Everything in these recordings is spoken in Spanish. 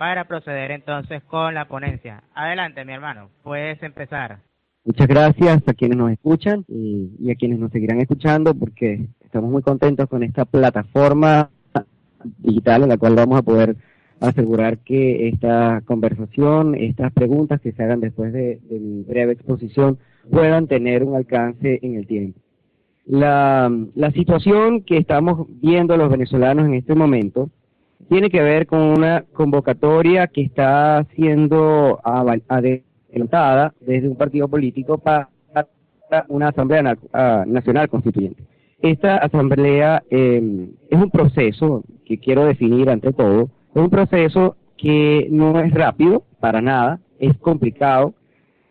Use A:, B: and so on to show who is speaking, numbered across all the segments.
A: para proceder entonces con la ponencia. Adelante, mi hermano, puedes empezar.
B: Muchas gracias a quienes nos escuchan y, a quienes nos seguirán escuchando porque estamos muy contentos con esta plataforma digital en la cual vamos a poder asegurar que esta conversación, estas preguntas que se hagan después de, mi breve exposición puedan tener un alcance en el tiempo. La, la situación que estamos viendo los venezolanos en este momento tiene que ver con una convocatoria que está siendo adelantada desde un partido político para una Asamblea ah, Nacional Constituyente. Esta asamblea em, es un proceso que quiero definir ante todo, es un proceso que no es rápido para nada, es complicado.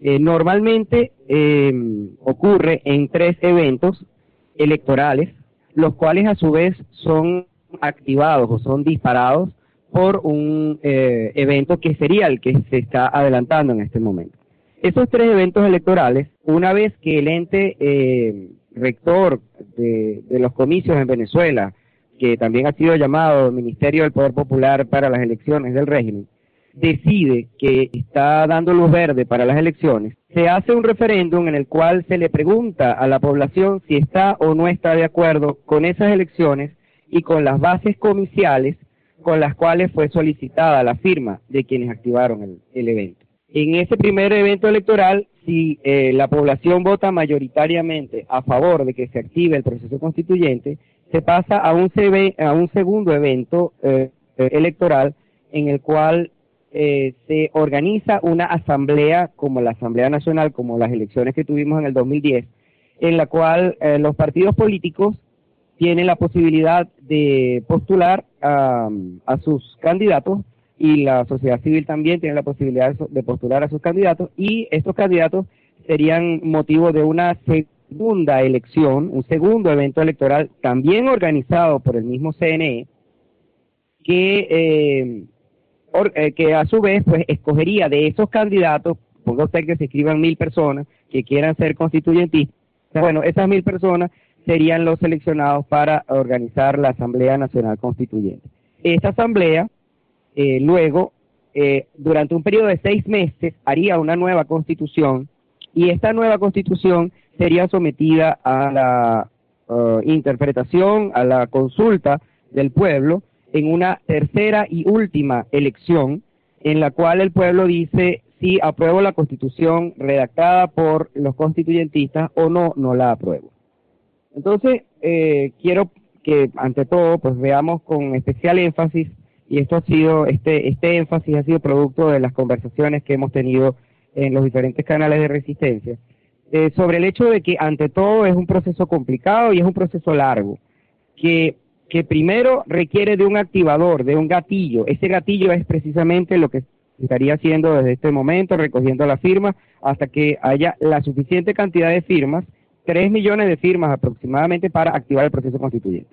B: Eh, normalmente em, ocurre en tres eventos electorales, los cuales a su vez son activados o son disparados por un eh, evento que sería el que se está adelantando en este momento. Esos tres eventos electorales, una vez que el ente eh, rector de, los comicios en Venezuela, que también ha sido llamado Ministerio del Poder Popular para las elecciones del régimen, decide que está dando luz verde para las elecciones, se hace un referéndum en el cual se le pregunta a la población si está o no está de acuerdo con esas elecciones y con las bases comiciales con las cuales fue solicitada la firma de quienes activaron el, evento. En ese primer evento electoral, si eh, la población vota mayoritariamente a favor de que se active el proceso constituyente, se pasa a un, a un segundo evento eh, electoral en el cual eh, se organiza una asamblea como la Asamblea Nacional, como las elecciones que tuvimos en el 2010, en la cual los partidos políticos tiene la posibilidad de postular a, sus candidatos y la sociedad civil también tiene la posibilidad de postular a sus candidatos y estos candidatos serían motivo de una segunda elección, un segundo evento electoral también organizado por el mismo CNE que eh, eh, que a su vez pues escogería de esos candidatos, ponga usted que se escriban mil personas que quieran ser constituyentistas, bueno, esas mil personas serían los seleccionados para organizar la Asamblea Nacional Constituyente. Esta Asamblea, eh, luego, eh, durante un periodo de seis meses, haría una nueva constitución y esta nueva constitución sería sometida a la uh, interpretación, a la consulta del pueblo en una tercera y última elección en la cual el pueblo dice si apruebo la constitución redactada por los constituyentistas o no, no la apruebo. Entonces, eh, quiero que ante todo, pues veamos con especial énfasis, y esto ha sido, este, este énfasis ha sido producto de las conversaciones que hemos tenido en los diferentes canales de resistencia, eh, sobre el hecho de que ante todo es un proceso complicado y es un proceso largo, que, que primero requiere de un activador, de un gatillo. Ese gatillo es precisamente lo que estaría haciendo desde este momento, recogiendo la firma, hasta que haya la suficiente cantidad de firmas 3 millones de firmas aproximadamente para activar el proceso constituyente.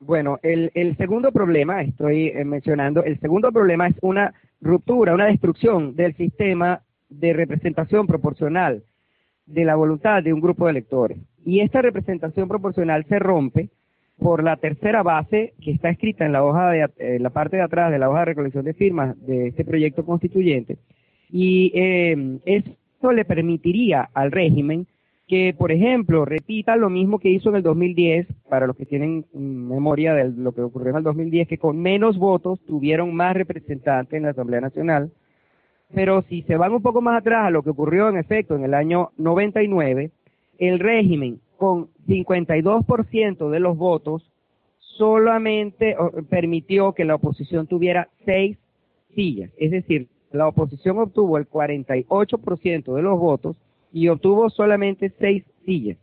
B: Bueno, el, segundo problema, estoy eh, mencionando, el segundo problema es una ruptura, una destrucción del sistema de representación proporcional de la voluntad de un grupo de electores. Y esta representación proporcional se rompe por la tercera base que está escrita en la hoja de la parte de atrás de la hoja de recolección de firmas de este proyecto constituyente. Y eh, le permitiría al régimen que, por ejemplo, repita lo mismo que hizo en el 2010, para los que tienen memoria de lo que ocurrió en el 2010, que con menos votos tuvieron más representantes en la Asamblea Nacional. Pero si se van un poco más atrás a lo que ocurrió en efecto en el año 99, el régimen con 52% de los votos solamente permitió que la oposición tuviera seis sillas. Es decir, la oposición obtuvo el 48% de los votos y obtuvo solamente seis sillas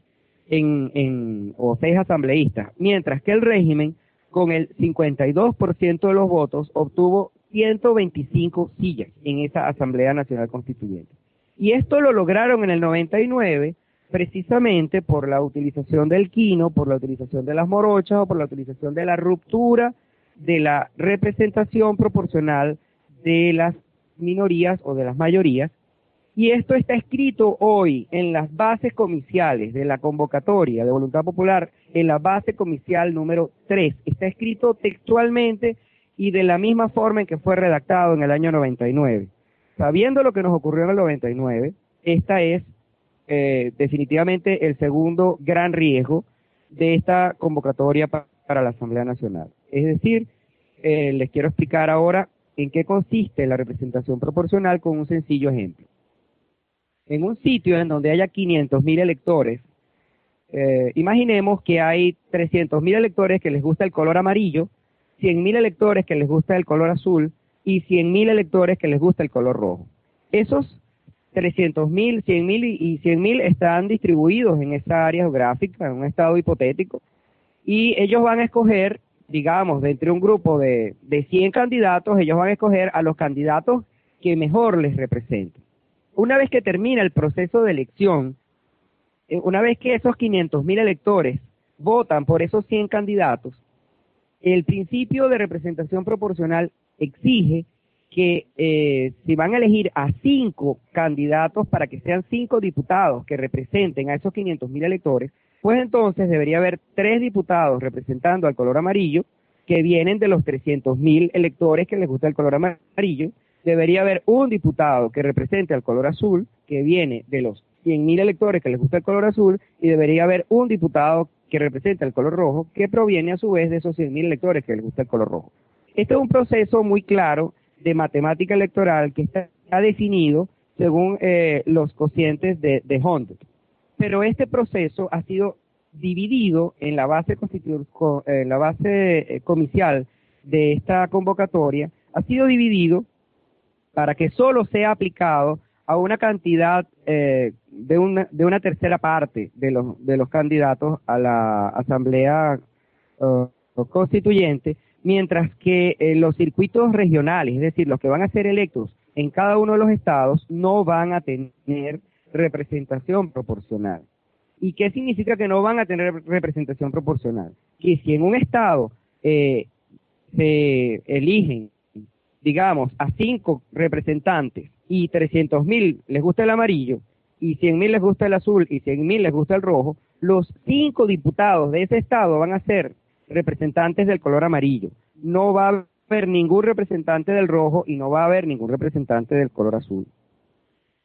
B: en, en, o seis asambleístas, mientras que el régimen, con el 52% de los votos, obtuvo 125 sillas en esa Asamblea Nacional Constituyente. Y esto lo lograron en el 99 precisamente por la utilización del quino, por la utilización de las morochas o por la utilización de la ruptura de la representación proporcional de las minorías o de las mayorías y esto está escrito hoy en las bases comiciales de la convocatoria de voluntad popular, en la base comicial número 3. Está escrito textualmente y de la misma forma en que fue redactado en el año 99. Sabiendo lo que nos ocurrió en el 99, esta es eh, definitivamente el segundo gran riesgo de esta convocatoria para la Asamblea Nacional. Es decir, eh, les quiero explicar ahora en qué consiste la representación proporcional con un sencillo ejemplo. En un sitio en donde haya 500.000 electores, eh, imaginemos que hay 300.000 electores que les gusta el color amarillo, 100.000 electores que les gusta el color azul y 100.000 electores que les gusta el color rojo. Esos 300.000, 100.000 y 100.000 están distribuidos en esa área geográfica, en un estado hipotético, y ellos van a escoger, digamos, de entre un grupo de, de 100 candidatos, ellos van a escoger a los candidatos que mejor les representen. Una vez que termina el proceso de elección, eh, una vez que esos 500.000 electores votan por esos 100 candidatos, el principio de representación proporcional exige que eh, si van a elegir a cinco candidatos para que sean cinco diputados que representen a esos 500 mil electores, pues entonces debería haber tres diputados representando al color amarillo que vienen de los 300 mil electores que les gusta el color amarillo. Debería haber un diputado que represente al color azul que viene de los 100 mil electores que les gusta el color azul y debería haber un diputado que representa el color rojo que proviene a su vez de esos 100 mil electores que les gusta el color rojo. Este es un proceso muy claro de matemática electoral que está definido según eh, los cocientes de, de. Pero este proceso ha sido dividido en la base, en la base eh, comicial de esta convocatoria, ha sido dividido para que solo sea aplicado a una cantidad eh, de, una, de una tercera parte de los, de los candidatos a la Asamblea Constituyente, mientras que eh, los circuitos regionales, es decir, los que van a ser electos en cada uno de los estados, no van a tener representación proporcional. ¿Y qué significa que no van a tener representación proporcional? Que si en un estado eh, se eligen, digamos, a cinco representantes y 300 mil les gusta el amarillo, y 100 mil les gusta el azul y 100 mil les gusta el rojo, los cinco diputados de ese estado van a ser representantes del color amarillo. No va a haber ningún representante del rojo y no va a haber ningún representante del color azul.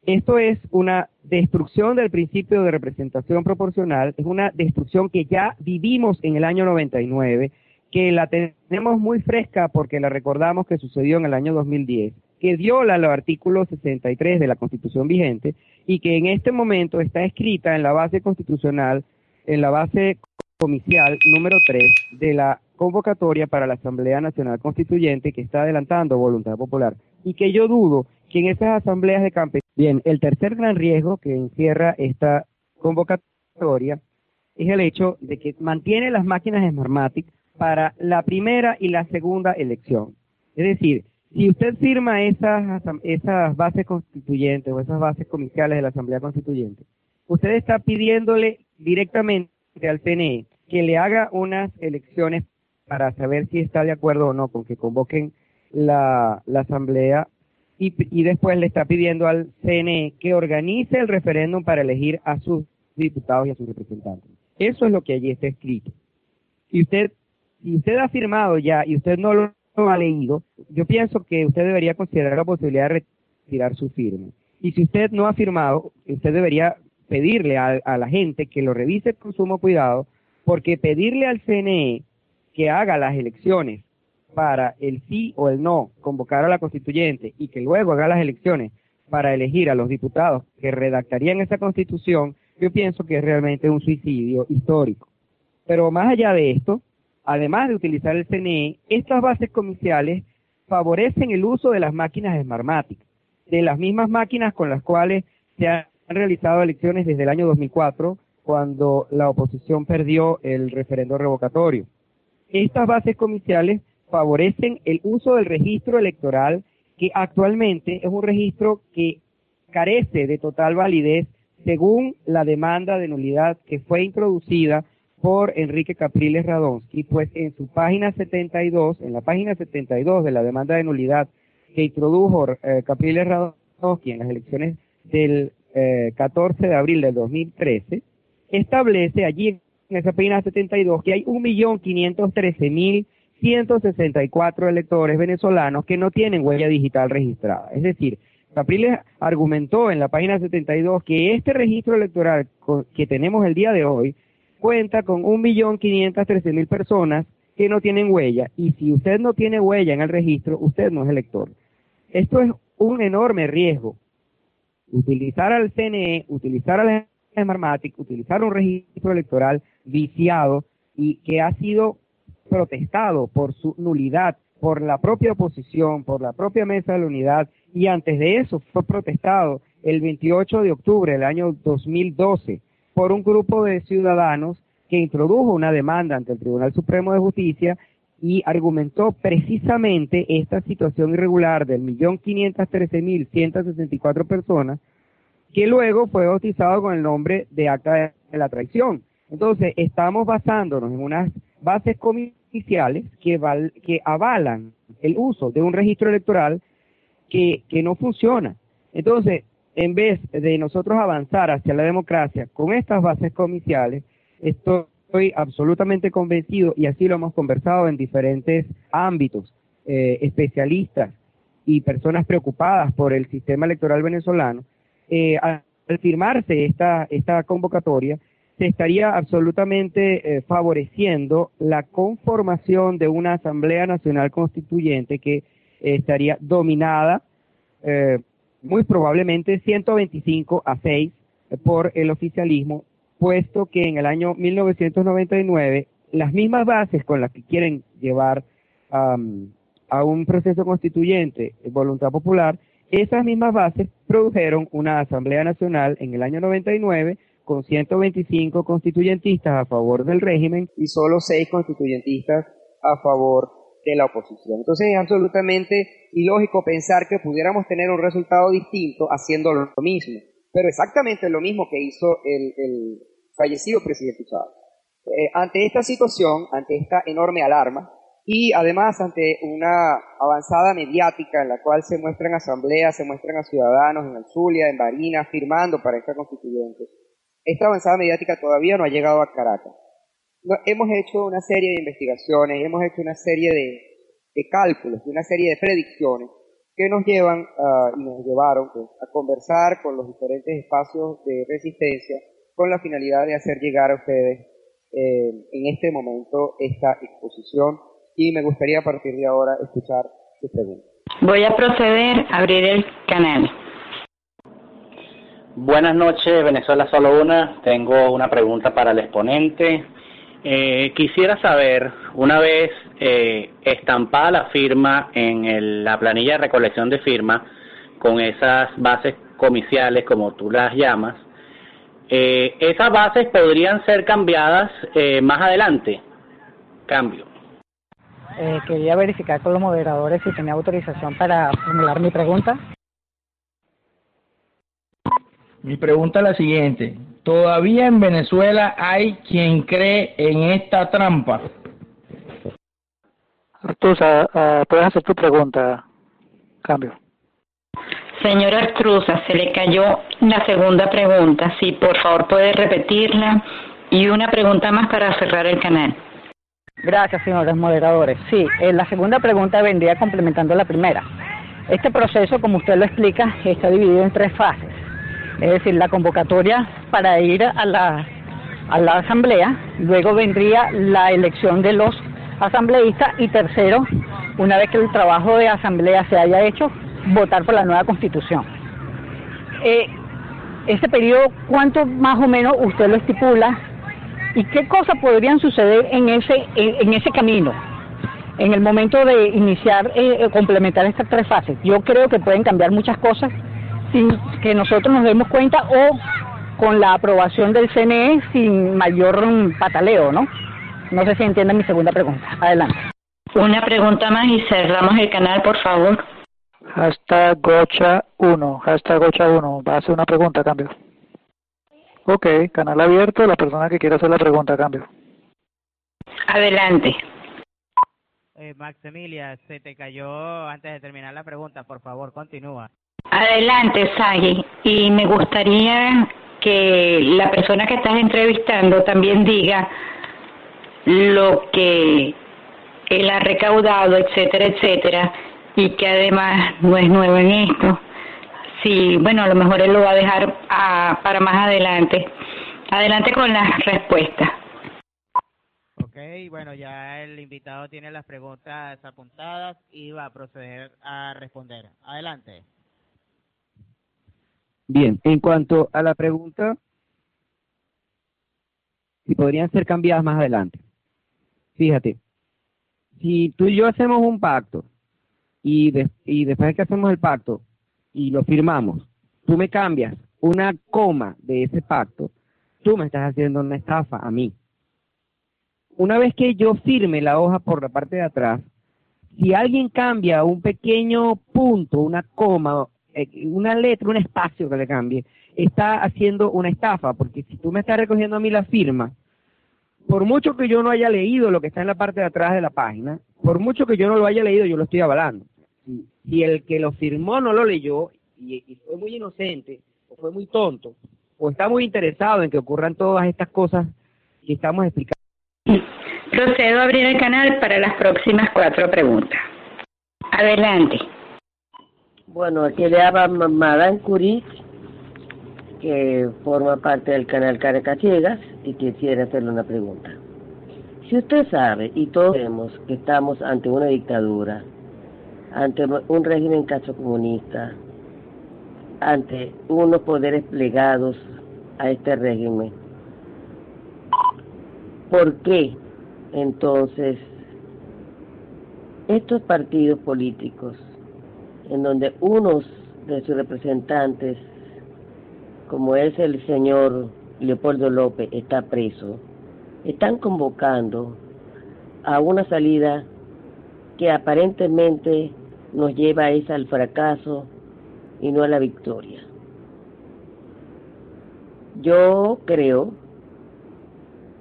B: Esto es una destrucción del principio de representación proporcional, es una destrucción que ya vivimos en el año 99, que la tenemos muy fresca porque la recordamos que sucedió en el año 2010, que viola los artículos 63 de la Constitución vigente y que en este momento está escrita en la base constitucional, en la base comicial número 3 de la convocatoria para la Asamblea Nacional Constituyente que está adelantando voluntad popular y que yo dudo que en esas asambleas de campesinos. Bien, el tercer gran riesgo que encierra esta convocatoria es el hecho de que mantiene las máquinas Smartmatic para la primera y la segunda elección. Es decir, si usted firma esas, esas bases constituyentes o esas bases comiciales de la Asamblea Constituyente, usted está pidiéndole directamente al CNE que le haga unas elecciones para saber si está de acuerdo o no con que convoquen la, asamblea y, y, después le está pidiendo al CNE que organice el referéndum para elegir a sus diputados y a sus representantes. Eso es lo que allí está escrito. Y usted, si usted ha firmado ya y usted no lo, ha leído, yo pienso que usted debería considerar la posibilidad de retirar su firma. Y si usted no ha firmado, usted debería pedirle a, la gente que lo revise con sumo cuidado porque pedirle al CNE que haga las elecciones para el sí o el no, convocar a la constituyente y que luego haga las elecciones para elegir a los diputados que redactarían esa constitución, yo pienso que es realmente un suicidio histórico. Pero más allá de esto, además de utilizar el CNE, estas bases comerciales favorecen el uso de las máquinas Smartmatic, de las mismas máquinas con las cuales se han realizado elecciones desde el año 2004 cuando la oposición perdió el referendo revocatorio. Estas bases comerciales favorecen el uso del registro electoral que actualmente es un registro que carece de total validez según la demanda de nulidad que fue introducida por Enrique Capriles Radonsky, pues en su página 72, en la página 72 de la demanda de nulidad que introdujo eh, Capriles Radonsky en las elecciones del 14 eh, de abril del 2013, establece allí en esa página 72 que hay 1.513.000 164 electores venezolanos que no tienen huella digital registrada. Es decir, Capriles argumentó en la página 72 que este registro electoral que tenemos el día de hoy cuenta con 1.513.000 personas que no tienen huella y si usted no tiene huella en el registro, usted no es elector. Esto es un enorme riesgo. Utilizar al CNE, utilizar al Smartmatic, utilizar un registro electoral viciado y que ha sido protestado por su nulidad por la propia oposición, por la propia mesa de la unidad y antes de eso fue protestado el 28 de octubre del año 2012 por un grupo de ciudadanos que introdujo una demanda ante el Tribunal Supremo de Justicia y argumentó precisamente esta situación irregular del millón quinientos trece mil ciento sesenta y cuatro personas que luego fue bautizado con el nombre de acta de la traición. Entonces, estamos basándonos en unas bases oficiales que, que avalan el uso de un registro electoral que, que no funciona. Entonces, en vez de nosotros avanzar hacia la democracia con estas bases comiciales, estoy absolutamente convencido, y así lo hemos conversado en diferentes ámbitos, eh, especialistas y personas preocupadas por el sistema electoral venezolano, eh, al firmarse esta, convocatoria, se estaría absolutamente eh, favoreciendo la conformación de una Asamblea Nacional Constituyente que estaría dominada eh, muy probablemente 125 a 6 por el oficialismo, puesto que en el año 1999 las mismas bases con las que quieren llevar a un proceso constituyente voluntad popular, esas mismas bases produjeron una Asamblea Nacional en el año 99 con 125 constituyentistas a favor del régimen y solo 6 constituyentistas a favor de la oposición. Entonces es absolutamente ilógico pensar que pudiéramos tener un resultado distinto haciendo lo mismo, pero exactamente lo mismo que hizo el, fallecido presidente Chávez. Eh, ante esta situación, ante esta enorme alarma, y además ante una avanzada mediática en la cual se muestran asambleas, se muestran a ciudadanos en el Zulia, en Barinas, firmando para esta constituyente, esta avanzada mediática todavía no ha llegado a Caracas. Hemos hecho una serie de investigaciones, hemos hecho una serie de, cálculos, una serie de predicciones que nos llevan ah, y nos llevaron pues, a conversar con los diferentes espacios de resistencia con la finalidad de hacer llegar a ustedes eh, en este momento esta exposición y me gustaría a partir de ahora escuchar sus preguntas.
C: Voy a proceder a abrir el canal.
D: Buenas noches, Venezuela Solo Una. Tengo una pregunta para el exponente. Eh, quisiera saber, una vez eh, estampada la firma en la planilla de recolección de firmas, con esas bases comiciales, como tú las llamas, eh, esas bases podrían ser cambiadas más adelante. Cambio.
E: quería verificar con los moderadores si tenía autorización para formular mi pregunta.
F: Mi pregunta es la siguiente. ¿Todavía en Venezuela hay quien cree en esta trampa?
E: Artusa, uh, puedes hacer tu pregunta. Cambio.
C: Señora Artruza, se le cayó la segunda pregunta. Si por favor puede repetirla. Y una pregunta más para cerrar el canal.
E: Gracias, señores moderadores. Sí, eh, la segunda pregunta vendría complementando la primera. Este proceso, como usted lo explica, está dividido en tres fases es decir, la convocatoria para ir a la, a la asamblea, luego vendría la elección de los asambleístas y tercero, una vez que el trabajo de asamblea se haya hecho, votar por la nueva constitución. Eh, ese periodo, ¿cuánto más o menos usted lo estipula? ¿Y qué cosas podrían suceder en ese, en, ese camino? En el momento de iniciar, eh, complementar estas tres fases. Yo creo que pueden cambiar muchas cosas sin que nosotros nos demos cuenta o con la aprobación del CNE sin mayor pataleo, ¿no? No sé si entienden mi segunda pregunta. Adelante.
C: Una pregunta más y cerramos el canal, por favor.
E: Hashtag Gocha 1, hashtag Gocha 1. Va a hacer una pregunta, cambio. Ok, canal abierto, la persona que quiera hacer la pregunta, cambio.
C: Adelante.
A: Eh, Maximilia, se te cayó antes de terminar la pregunta, por favor, continúa.
C: Adelante, Sagi. Y me gustaría que la persona que estás entrevistando también diga lo que él ha recaudado, etcétera, etcétera, y que además no es nuevo en esto. Sí, bueno, a lo mejor él lo va a dejar para más adelante. Adelante con las respuestas.
A: Ok, bueno, ya el invitado tiene las preguntas apuntadas y va a proceder a responder. Adelante.
B: Bien, en cuanto a la pregunta, si podrían ser cambiadas más adelante. Fíjate, si tú y yo hacemos un pacto y, y después de que hacemos el pacto y lo firmamos, tú me cambias una coma de ese pacto, tú me estás haciendo una estafa a mí. Una vez que yo firme la hoja por la parte de atrás, si alguien cambia un pequeño punto, una coma, una letra, un espacio que le cambie, está haciendo una estafa, porque si tú me estás recogiendo a mí la firma, por mucho que yo no haya leído lo que está en la parte de atrás de la página, por mucho que yo no lo haya leído, yo lo estoy avalando. Si, el que lo firmó no lo leyó y, y fue muy inocente o fue muy tonto, o está muy interesado en que ocurran todas estas cosas que estamos explicando.
C: Procedo a abrir el canal para las próximas cuatro preguntas. Adelante.
G: Bueno, aquí le habla Madame Curie, que forma parte del canal Caracas Ciegas, y quisiera hacerle una pregunta. Si usted sabe, y todos sabemos, que estamos ante una dictadura, ante un régimen comunista, ante unos poderes plegados a este régimen. ¿Por qué entonces estos partidos políticos, en donde unos de sus representantes, como es el señor Leopoldo López, está preso, están convocando a una salida que aparentemente nos lleva a esa al fracaso y no a la victoria. Yo creo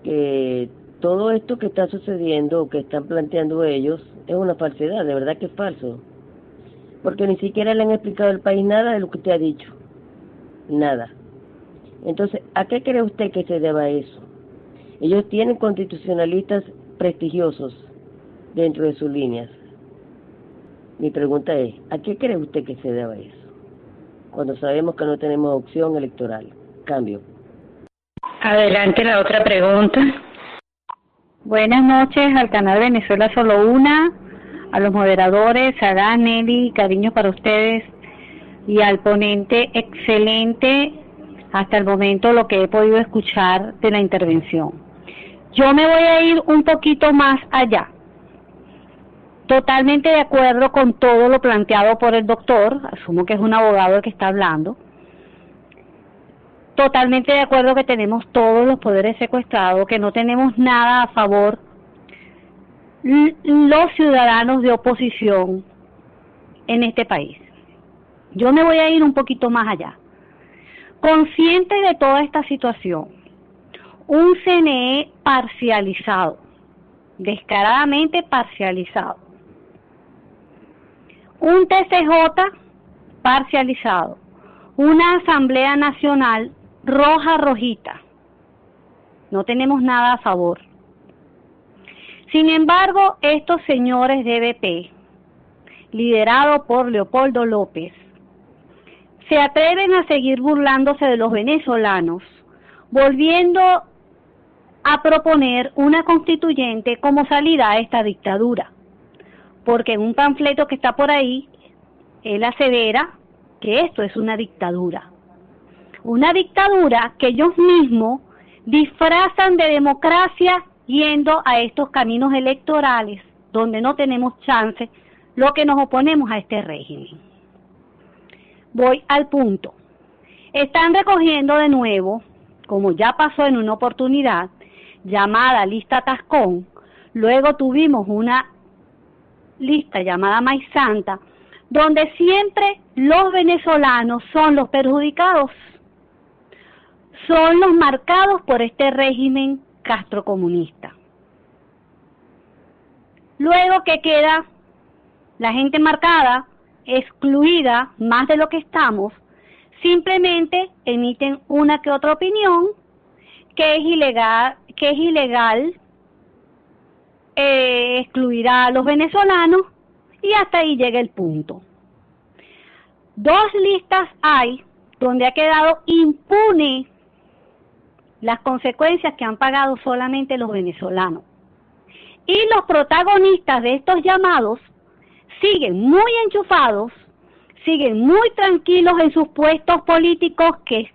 G: que todo esto que está sucediendo o que están planteando ellos es una falsedad, de verdad que es falso. Porque ni siquiera le han explicado al país nada de lo que usted ha dicho. Nada. Entonces, ¿a qué cree usted que se deba eso? Ellos tienen constitucionalistas prestigiosos dentro de sus líneas. Mi pregunta es, ¿a qué cree usted que se deba eso? Cuando sabemos que no tenemos opción electoral. Cambio.
C: Adelante la otra pregunta.
H: Buenas noches al canal Venezuela Solo Una, a los moderadores, a Nelly, cariño para ustedes y al ponente excelente hasta el momento lo que he podido escuchar de la intervención. Yo me voy a ir un poquito más allá. Totalmente de acuerdo con todo lo planteado por el doctor, asumo que es un abogado el que está hablando, totalmente de acuerdo que tenemos todos los poderes secuestrados, que no tenemos nada a favor los ciudadanos de oposición en este país. Yo me voy a ir un poquito más allá. Consciente de toda esta situación, un CNE parcializado, descaradamente parcializado, un TCJ parcializado, una Asamblea Nacional roja rojita. No tenemos nada a favor. Sin embargo, estos señores de BP, liderados por Leopoldo López, se atreven a seguir burlándose de los venezolanos, volviendo a proponer una constituyente como salida a esta dictadura. Porque en un panfleto que está por ahí, él asevera que esto es una dictadura una dictadura que ellos mismos disfrazan de democracia yendo a estos caminos electorales donde no tenemos chance, lo que nos oponemos a este régimen. Voy al punto. Están recogiendo de nuevo, como ya pasó en una oportunidad, llamada lista Tascón, luego tuvimos una lista llamada Maíz Santa, donde siempre los venezolanos son los perjudicados son los marcados por este régimen castrocomunista. Luego que queda la gente marcada, excluida más de lo que estamos, simplemente emiten una que otra opinión que es ilegal, que es ilegal eh, excluirá a los venezolanos y hasta ahí llega el punto. Dos listas hay donde ha quedado impune las consecuencias que han pagado solamente los venezolanos. Y los protagonistas de estos llamados siguen muy enchufados, siguen muy tranquilos en sus puestos políticos que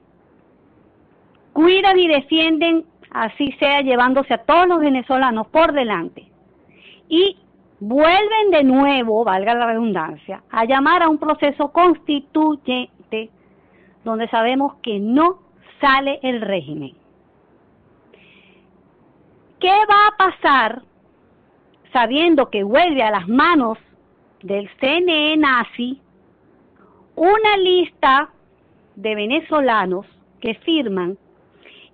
H: cuidan y defienden, así sea llevándose a todos los venezolanos por delante. Y vuelven de nuevo, valga la redundancia, a llamar a un proceso constituyente donde sabemos que no sale el régimen. ¿Qué va a pasar sabiendo que vuelve a las manos del CNE nazi una lista de venezolanos que firman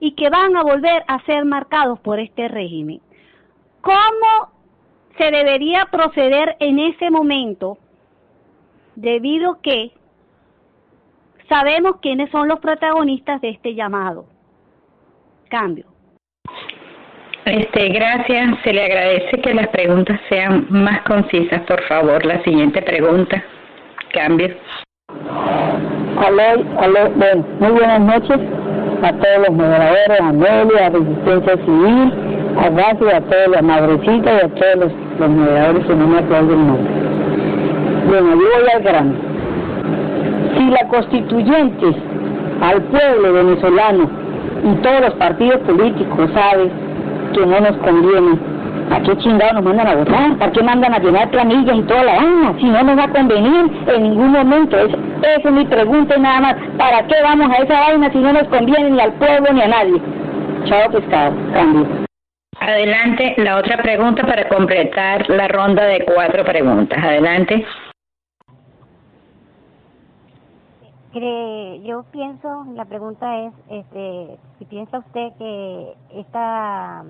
H: y que van a volver a ser marcados por este régimen? ¿Cómo se debería proceder en ese momento debido que sabemos quiénes son los protagonistas de este llamado? Cambio.
C: Este, gracias. Se le agradece que las preguntas sean más concisas, por favor. La siguiente pregunta. Cambio.
I: Aló, aló, bueno, muy buenas noches a todos los moderadores, a Amelia, a Resistencia Civil, a Gazi, a todas las madrecitas y a todos los, los moderadores no me acuerdo del nombre. Bueno, yo voy al. Si la constituyente al pueblo venezolano y todos los partidos políticos saben que no nos conviene. ¿A qué chingados nos mandan a votar? ¿Para qué mandan a llenar planillas y toda la vaina? Si no nos va a convenir en ningún momento. Es, esa es mi pregunta nada más. ¿Para qué vamos a esa vaina si no nos conviene ni al pueblo ni a nadie? Chao pescado. Cambio.
C: Adelante, la otra pregunta para completar la ronda de cuatro preguntas. Adelante.
J: Yo pienso, la pregunta es, este, si piensa usted que esta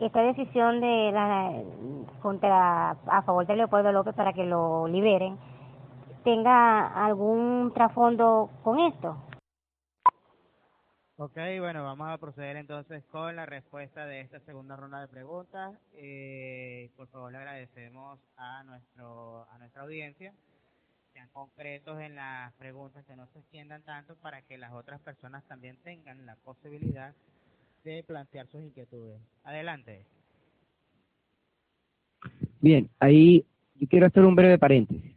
J: esta decisión de la contra a favor de Leopoldo López para que lo liberen tenga algún trasfondo con esto.
A: Ok, bueno, vamos a proceder entonces con la respuesta de esta segunda ronda de preguntas. Eh, por favor, le agradecemos a nuestro a nuestra audiencia sean concretos en las preguntas, que no se extiendan tanto para que las otras personas también tengan la posibilidad de plantear sus inquietudes. Adelante.
B: Bien, ahí yo quiero hacer un breve paréntesis.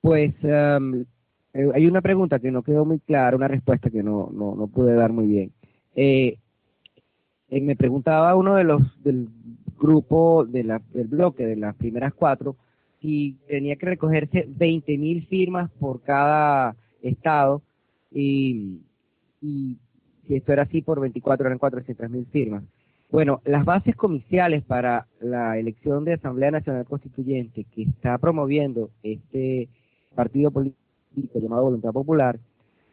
B: Pues um, eh, hay una pregunta que no quedó muy clara, una respuesta que no, no, no pude dar muy bien. Eh, eh, me preguntaba uno de los del grupo de la, del bloque de las primeras cuatro si tenía que recogerse 20 mil firmas por cada estado y, y si esto era así por 24 eran 400 mil firmas. Bueno, las bases comiciales para la elección de Asamblea Nacional Constituyente que está promoviendo este partido político llamado Voluntad Popular,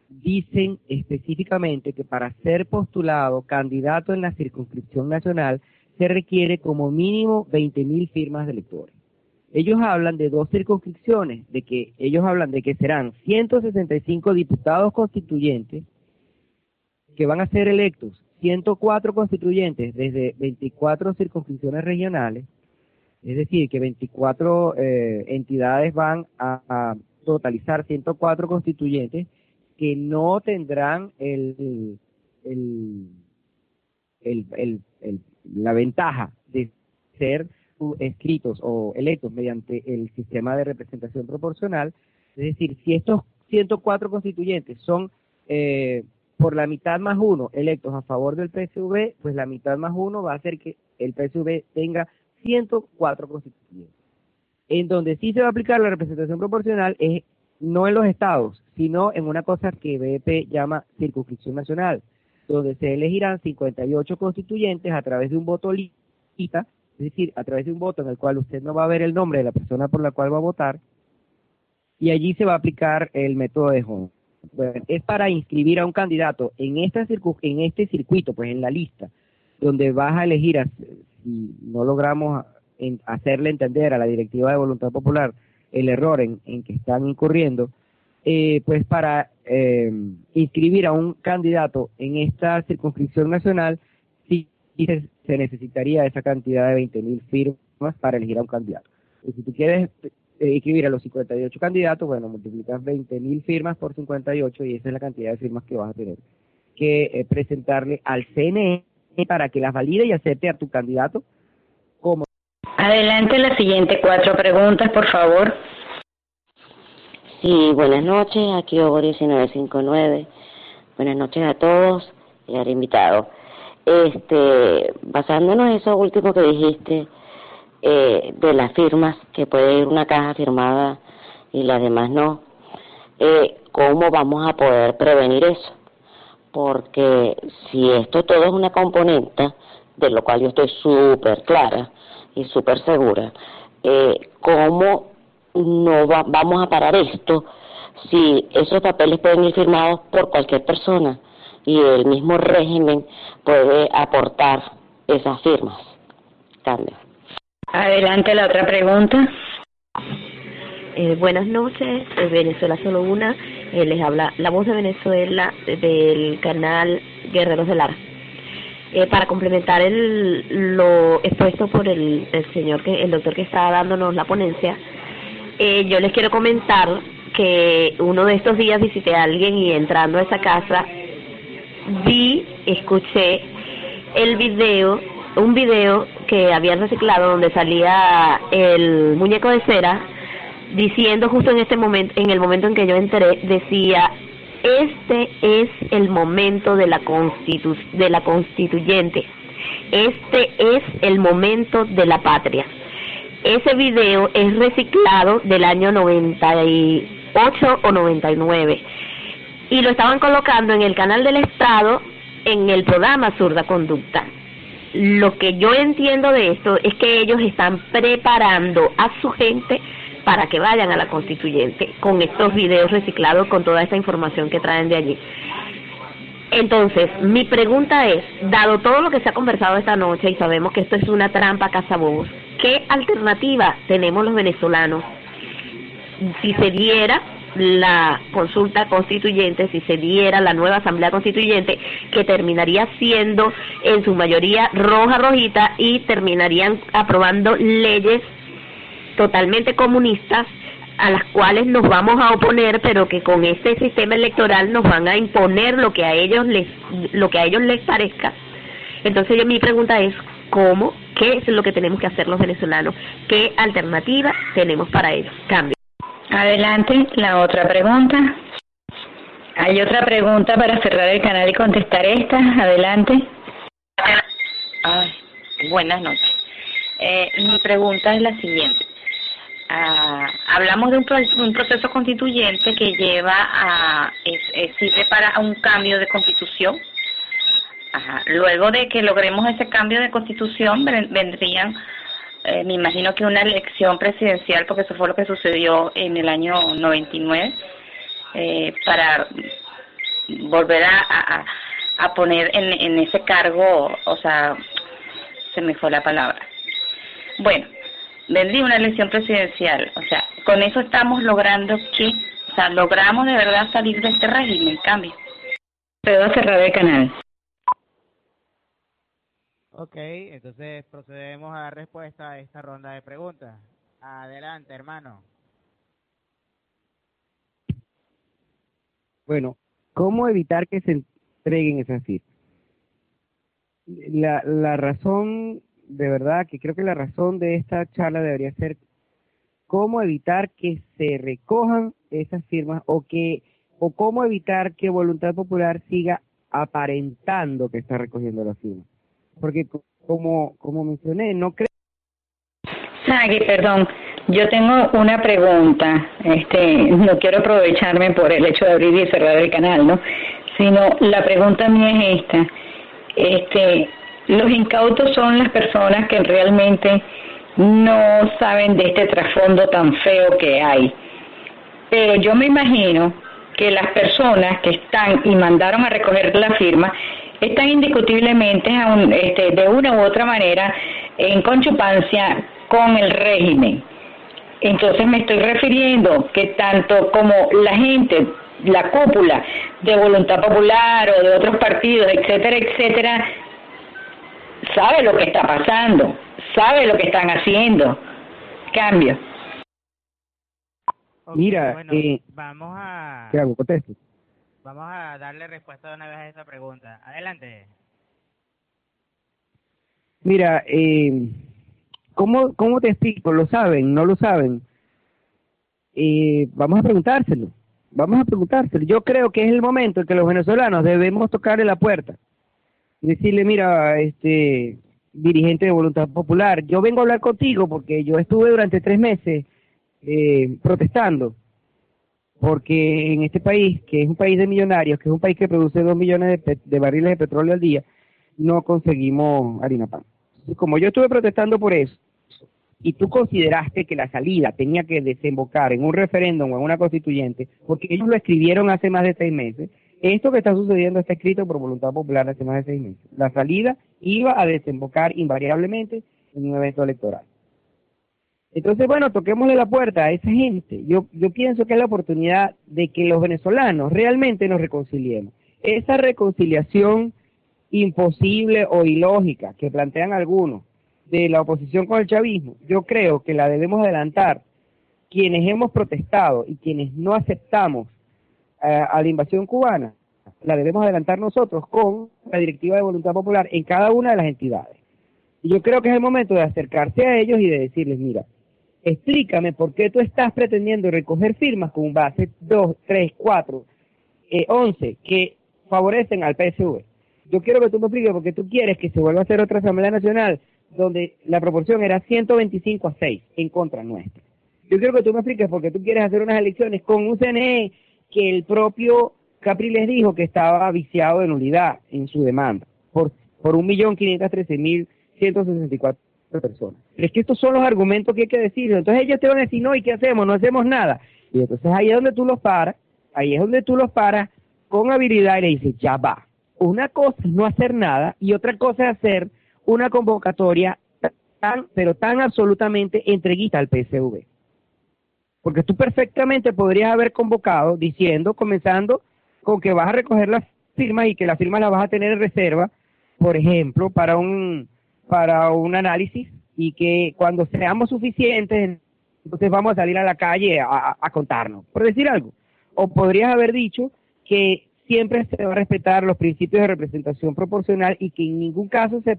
B: dicen específicamente que para ser postulado candidato en la circunscripción nacional se requiere como mínimo 20 mil firmas de electores. Ellos hablan de dos circunscripciones, de que ellos hablan de que serán 165 diputados constituyentes que van a ser electos 104 constituyentes desde 24 circunscripciones regionales, es decir, que 24 eh, entidades van a, totalizar 104 constituyentes que no tendrán el, el, el, la ventaja de ser escritos o electos mediante el sistema de representación proporcional. Es decir, si estos 104 constituyentes son eh, por la mitad más uno electos a favor del PSV, pues la mitad más uno va a hacer que el PSV tenga 104 constituyentes. En donde sí se va a aplicar la representación proporcional es no en los estados, sino en una cosa que BP llama circunscripción nacional, donde se elegirán 58 constituyentes a través de un voto lista, es decir, a través de un voto en el cual usted no va a ver el nombre de la persona por la cual va a votar, y allí se va a aplicar el método de Home es para inscribir a un candidato en, esta en este circuito, pues en la lista, donde vas a elegir, si no logramos hacerle entender a la directiva de voluntad popular el error en, que están incurriendo, eh, pues para eh, inscribir a un candidato en esta circunscripción nacional, si se, se necesitaría esa cantidad de 20.000 firmas para elegir a un candidato. Y si tú quieres eh, inscribir a los 58 candidatos, bueno, multiplicas 20.000 firmas por 58 y esa es la cantidad de firmas que vas a tener que eh, presentarle al CNE para que las valide y acepte a tu candidato como.
C: Adelante las siguientes cuatro preguntas, por favor.
K: Sí, buenas noches, aquí Hugo 1959. Buenas noches a todos y al invitado. Este, basándonos en eso último que dijiste, eh, de las firmas, que puede ir una caja firmada y las demás no, eh, ¿cómo vamos a poder prevenir eso? Porque si esto todo es una componente, de lo cual yo estoy súper clara y súper segura, eh, ¿cómo no vamos a parar esto si esos papeles pueden ir firmados por cualquier persona y el mismo régimen puede aportar esas firmas? Cambio.
C: Adelante la otra pregunta.
L: Eh, buenas noches, Venezuela solo una. Eh, les habla la voz de Venezuela del canal Guerreros del Ar. Eh, para complementar el, lo expuesto por el, el señor, que el doctor que estaba dándonos la ponencia, eh, yo les quiero comentar que uno de estos días visité a alguien y entrando a esa casa vi, escuché el video un video que habían reciclado donde salía el muñeco de cera diciendo justo en este momento, en el momento en que yo entré, decía este es el momento de la constitu de la constituyente, este es el momento de la patria. Ese video es reciclado del año 98 o 99 y lo estaban colocando en el canal del Estado en el programa Zurda Conducta lo que yo entiendo de esto es que ellos están preparando a su gente para que vayan a la constituyente con estos videos reciclados, con toda esta información que traen de allí. Entonces, mi pregunta es, dado todo lo que se ha conversado esta noche y sabemos que esto es una trampa cazabobos, ¿qué alternativa tenemos los venezolanos si se diera la consulta constituyente, si se diera la nueva asamblea constituyente, que terminaría siendo en su mayoría roja rojita y terminarían aprobando leyes totalmente comunistas a las cuales nos vamos a oponer, pero que con este sistema electoral nos van a imponer lo que a ellos les lo que a ellos les parezca. Entonces mi pregunta es cómo, qué es lo que tenemos que hacer los venezolanos, qué alternativa tenemos para ello. Cambio.
C: Adelante, la otra pregunta. ¿Hay otra pregunta para cerrar el canal y contestar esta? Adelante.
M: Ay, buenas noches. Eh, mi pregunta es la siguiente. Ah, hablamos de un, proceso constituyente que lleva a, sirve para un cambio de constitución. Ajá. Luego de que logremos ese cambio de constitución, vendrían eh, me imagino que una elección presidencial, porque eso fue lo que sucedió en el año 99, eh, para volver a, poner en, en ese cargo, o sea, se me fue la palabra. Bueno, vendría una elección presidencial, o sea, con eso estamos logrando que, o sea, logramos de verdad salir de este régimen, cambio.
C: Puedo cerrar el canal.
A: Ok, entonces procedemos a dar respuesta a esta ronda de preguntas. Adelante, hermano.
B: Bueno, ¿cómo evitar que se entreguen esas citas? La, la razón, de verdad, que creo que la razón de esta charla debería ser cómo evitar que se recojan esas firmas o que o cómo evitar que Voluntad Popular siga aparentando que está recogiendo las firmas porque como, como mencioné, no creo...
C: Sagui, perdón, yo tengo una pregunta, este, no quiero aprovecharme por el hecho de abrir y cerrar el canal, ¿no? Sino la pregunta mía es esta, este, los incautos son las personas que realmente no saben de este trasfondo tan feo que hay. Pero yo me imagino que las personas que están y mandaron a recoger la firma están indiscutiblemente este, de una u otra manera en conchupancia con el régimen. Entonces me estoy refiriendo que tanto como la gente, la cúpula de Voluntad Popular o de otros partidos, etcétera, etcétera, sabe lo que está pasando, sabe lo que están haciendo. Cambio.
B: Mira, eh,
A: vamos a...
B: ¿Qué hago? Contesto.
A: Vamos a darle respuesta de una vez a esa pregunta. Adelante.
B: Mira, eh, ¿cómo, ¿cómo te explico? ¿Lo saben? ¿No lo saben? Eh, vamos a preguntárselo. Vamos a preguntárselo. Yo creo que es el momento en que los venezolanos debemos tocarle la puerta decirle, mira, este dirigente de Voluntad Popular, yo vengo a hablar contigo porque yo estuve durante tres meses eh, protestando porque en este país, que es un país de millonarios, que es un país que produce dos millones de, de barriles de petróleo al día, no conseguimos harina pan. Como yo estuve protestando por eso, y tú consideraste que la salida tenía que desembocar en un referéndum o en una constituyente, porque ellos lo escribieron hace más de seis meses, esto que está sucediendo está escrito por voluntad popular hace más de seis meses. La salida iba a desembocar invariablemente en un evento electoral. Entonces, bueno, toquémosle la puerta a esa gente. Yo, yo pienso que es la oportunidad de que los venezolanos realmente nos reconciliemos. Esa reconciliación imposible o ilógica que plantean algunos de la oposición con el chavismo, yo creo que la debemos adelantar quienes hemos protestado y quienes no aceptamos eh, a la invasión cubana, la debemos adelantar nosotros con la directiva de voluntad popular en cada una de las entidades. Y yo creo que es el momento de acercarse a ellos y de decirles, mira, explícame por qué tú estás pretendiendo recoger firmas con base 2, 3, 4, eh, 11 que favorecen al PSV. Yo quiero que tú me expliques por qué tú quieres que se vuelva a hacer otra Asamblea Nacional donde la proporción era 125 a 6 en contra nuestra. Yo quiero que tú me expliques por qué tú quieres hacer unas elecciones con un CNE que el propio Capriles dijo que estaba viciado de nulidad en su demanda por, por 1.513.164 personas. Pero es que estos son los argumentos que hay que decir. Entonces ellos te van a decir, no, ¿y qué hacemos? No hacemos nada. Y entonces ahí es donde tú los paras, ahí es donde tú los paras con habilidad y le dices, ya va. Una cosa es no hacer nada y otra cosa es hacer una convocatoria tan, pero tan absolutamente entreguita al PSV. Porque tú perfectamente podrías haber convocado diciendo, comenzando con que vas a recoger las firmas y que las firmas las vas a tener en reserva, por ejemplo, para un, para un análisis y que cuando seamos suficientes, entonces vamos a salir a la calle a, contarnos, por decir algo. O podrías haber dicho que siempre se va a respetar los principios de representación proporcional y que en ningún caso se,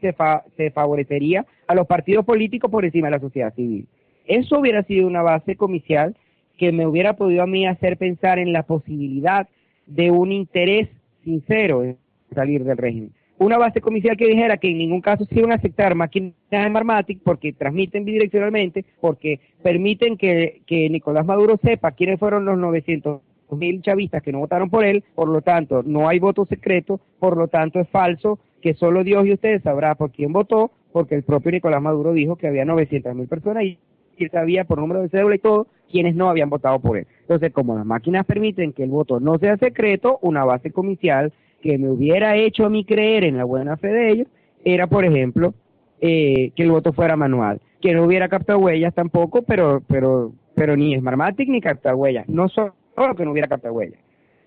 B: se, se favorecería a los partidos políticos por encima de la sociedad civil. Eso hubiera sido una base comicial que me hubiera podido a mí hacer pensar en la posibilidad de un interés sincero en salir del régimen. Una base comicial que dijera que en ningún caso se iban a aceptar máquinas de Marmatic porque transmiten bidireccionalmente, porque permiten que, que Nicolás Maduro sepa quiénes fueron los 900 mil chavistas que no votaron por él, por lo tanto no hay voto secreto, por lo tanto es falso que solo Dios y ustedes sabrá por quién votó, porque el propio Nicolás Maduro dijo que había 900 mil personas y que sabía por número de cédula y todo quienes no habían votado por él. Entonces, como las máquinas permiten que el voto no sea secreto, una base comicial que me hubiera hecho a mí creer en la buena fe de ellos era, por ejemplo, eh, que el voto fuera manual, que no hubiera captado huellas tampoco, pero pero pero ni Smartmatic ni captar huellas, no solo que no hubiera captado huellas.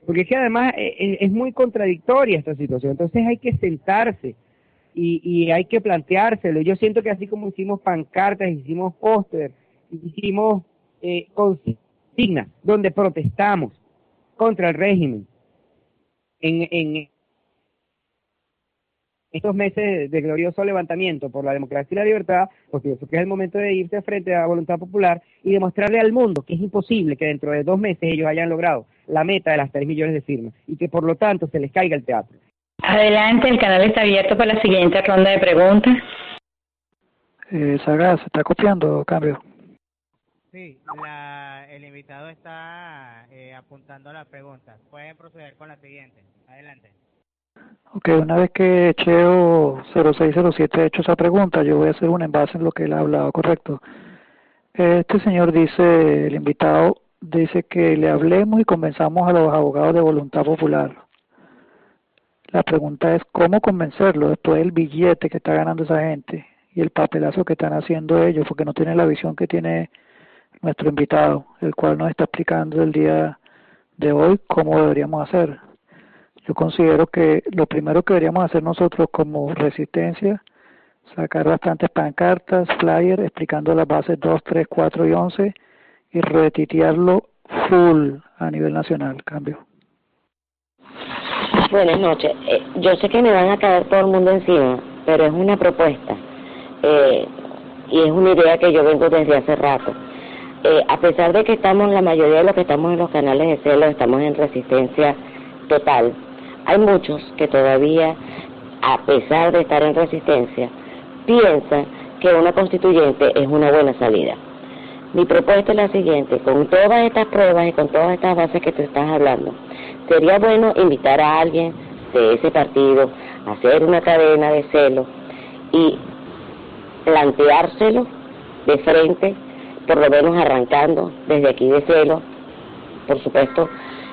B: Porque es que además es, eh, es muy contradictoria esta situación, entonces hay que sentarse y, y hay que planteárselo. Yo siento que así como hicimos pancartas, hicimos póster, hicimos eh, consignas donde protestamos contra el régimen en, en estos meses de glorioso levantamiento por la democracia y la libertad, porque pienso que es el momento de irse frente a la voluntad popular y demostrarle al mundo que es imposible que dentro de dos meses ellos hayan logrado la meta de las tres millones de firmas y que por lo tanto se les caiga el teatro.
C: Adelante, el canal está abierto para la siguiente ronda de preguntas.
N: Eh, Saga, ¿se está copiando cambio?
A: Sí, la, el invitado está eh, apuntando las preguntas. Pueden proceder con la siguiente. Adelante.
N: Ok, una vez que Cheo 0607 ha hecho esa pregunta, yo voy a hacer un envase en lo que él ha hablado, correcto. Este señor dice, el invitado dice que le hablemos y convenzamos a los abogados de voluntad popular. La pregunta es cómo convencerlo después del billete que está ganando esa gente y el papelazo que están haciendo ellos, porque no tienen la visión que tiene nuestro invitado, el cual nos está explicando el día de hoy cómo deberíamos hacer. yo considero que lo primero que deberíamos hacer nosotros como resistencia, sacar bastantes pancartas, flyers explicando las bases 2, 3, 4 y 11 y retitearlo full a nivel nacional. Cambio.
K: Buenas noches. Eh, yo sé que me van a caer todo el mundo encima, pero es una propuesta eh, y es una idea que yo vengo desde hace rato. Eh, a pesar de que estamos, la mayoría de los que estamos en los canales de celo, estamos en resistencia total, hay muchos que todavía, a pesar de estar en resistencia, piensan que una constituyente es una buena salida. Mi propuesta es la siguiente, con todas estas pruebas y con todas estas bases que tú estás hablando, sería bueno invitar a alguien de ese partido a hacer una cadena de celo y planteárselo de frente, por lo menos arrancando desde aquí de celo, por supuesto,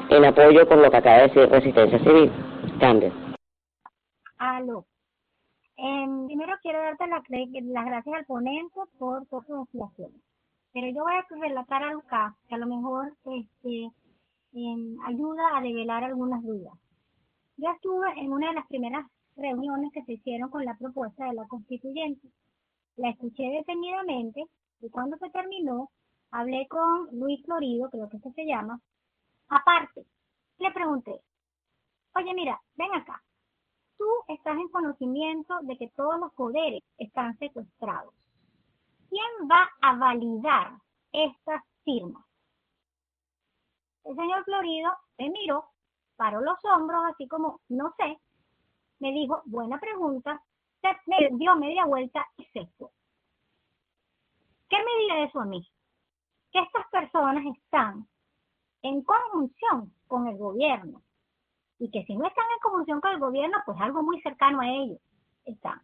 K: en apoyo con lo que acaba de decir Resistencia Civil. Cambio.
O: Aló. Em, primero quiero darte las gracias al ponente por todas sus explicaciones. Pero yo voy a relatar algo acá que a lo mejor este, em, ayuda a develar algunas dudas. Yo estuve en una de las primeras reuniones que se hicieron con la propuesta de la constituyente. La escuché detenidamente y cuando se terminó, hablé con Luis Florido, creo que este se llama. Aparte, le pregunté, oye, mira, ven acá. Tú estás en conocimiento de que todos los poderes están secuestrados. ¿Quién va a validar estas firmas? El señor Florido me miró, paró los hombros, así como, no sé, me dijo, buena pregunta, me dio media vuelta y se fue. ¿Qué me dice eso a mí? Que estas personas están en conjunción con el gobierno y que si no están en conjunción con el gobierno, pues algo muy cercano a ellos están.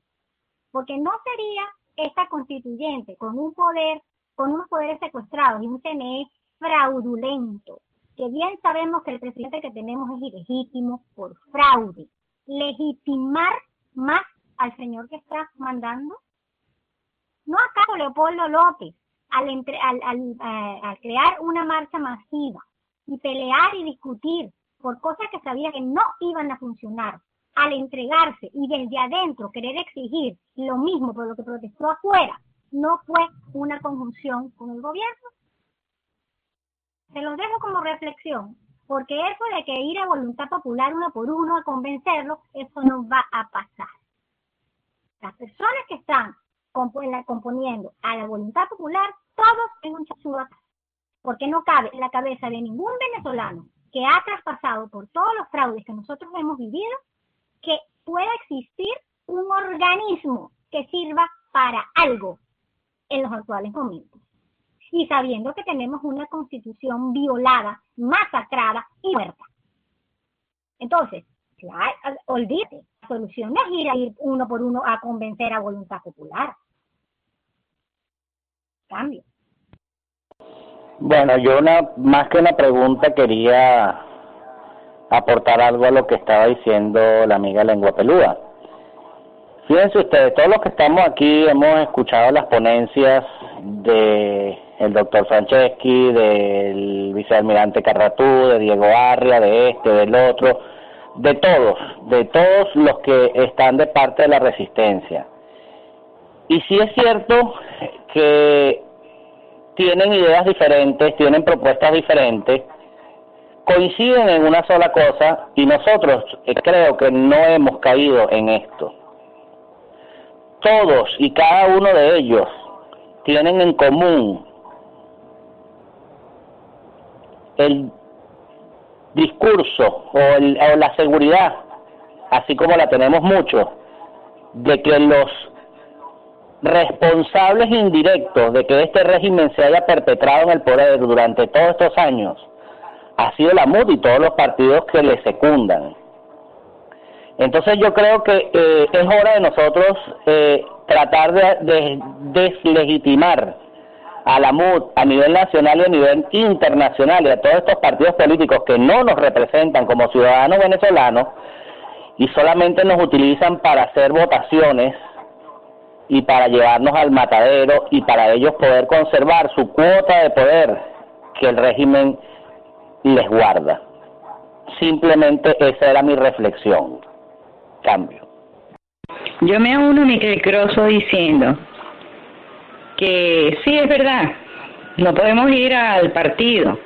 O: Porque no sería esta constituyente con un poder, con unos poderes secuestrados y un CNE fraudulento, que bien sabemos que el presidente que tenemos es ilegítimo por fraude. Legitimar más al señor que está mandando? ¿No acaso Leopoldo López, al, eh, al, crear una marcha masiva y pelear y discutir por cosas que sabía que no iban a funcionar, al entregarse y desde adentro querer exigir lo mismo por lo que protestó afuera, no fue una conjunción con el gobierno? Se los dejo como reflexión, porque eso de que ir a voluntad popular uno por uno a convencerlo, eso no va a pasar. Las personas que están componiendo a la voluntad popular, todos en un chachudo porque no cabe en la cabeza de ningún venezolano que ha traspasado por todos los fraudes que nosotros hemos vivido, que pueda existir un organismo que sirva para algo en los actuales momentos. Y sabiendo que tenemos una constitución violada, masacrada y muerta. Entonces, olvídate, la solución es ir a ir uno por uno a convencer a voluntad popular. Cambio.
D: Bueno, yo una, más que una pregunta quería aportar algo a lo que estaba diciendo la amiga Lengua Pelúa. Fíjense ustedes, todos los que estamos aquí hemos escuchado las ponencias de el doctor Franceschi, del vicealmirante Carratú, de Diego Arria, de este, del otro, de todos, de todos los que están de parte de la resistencia. Y sí es cierto que tienen ideas diferentes, tienen propuestas diferentes, coinciden en una sola cosa y nosotros eh, creo que no hemos caído en esto. Todos y cada uno de ellos tienen en común el discurso o, o la seguridad, así como la tenemos mucho, de que los responsables indirectos de que este régimen se haya perpetrado en el poder durante todos estos años ha sido la MUD y todos los partidos que le secundan. Entonces yo creo que eh, es hora de nosotros eh, tratar de, deslegitimar a la MUD a nivel nacional y a nivel internacional y a todos estos partidos políticos que no nos representan como ciudadanos venezolanos y solamente nos utilizan para hacer votaciones y para llevarnos al matadero y para ellos poder conservar su cuota de poder que el régimen les guarda.
P: simplemente esa era mi reflexión. Cambio.
C: Yo me uno mi croso diciendo que sí es verdad, no podemos ir al partido,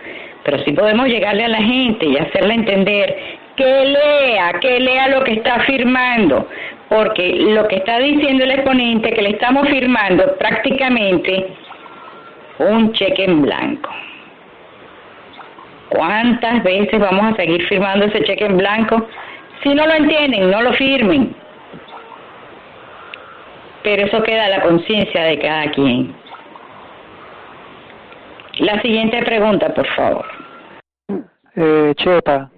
C: pero sí podemos llegarle a la gente y hacerle entender que lea, que lea lo que está firmando, porque lo que está diciendo el exponente que le estamos firmando prácticamente un cheque en blanco. ¿Cuántas veces vamos a seguir firmando ese cheque en blanco? Si no lo entienden, no lo firmen. Pero eso queda a la conciencia de cada quien. La siguiente pregunta, por favor.
N: Eh, Chepa,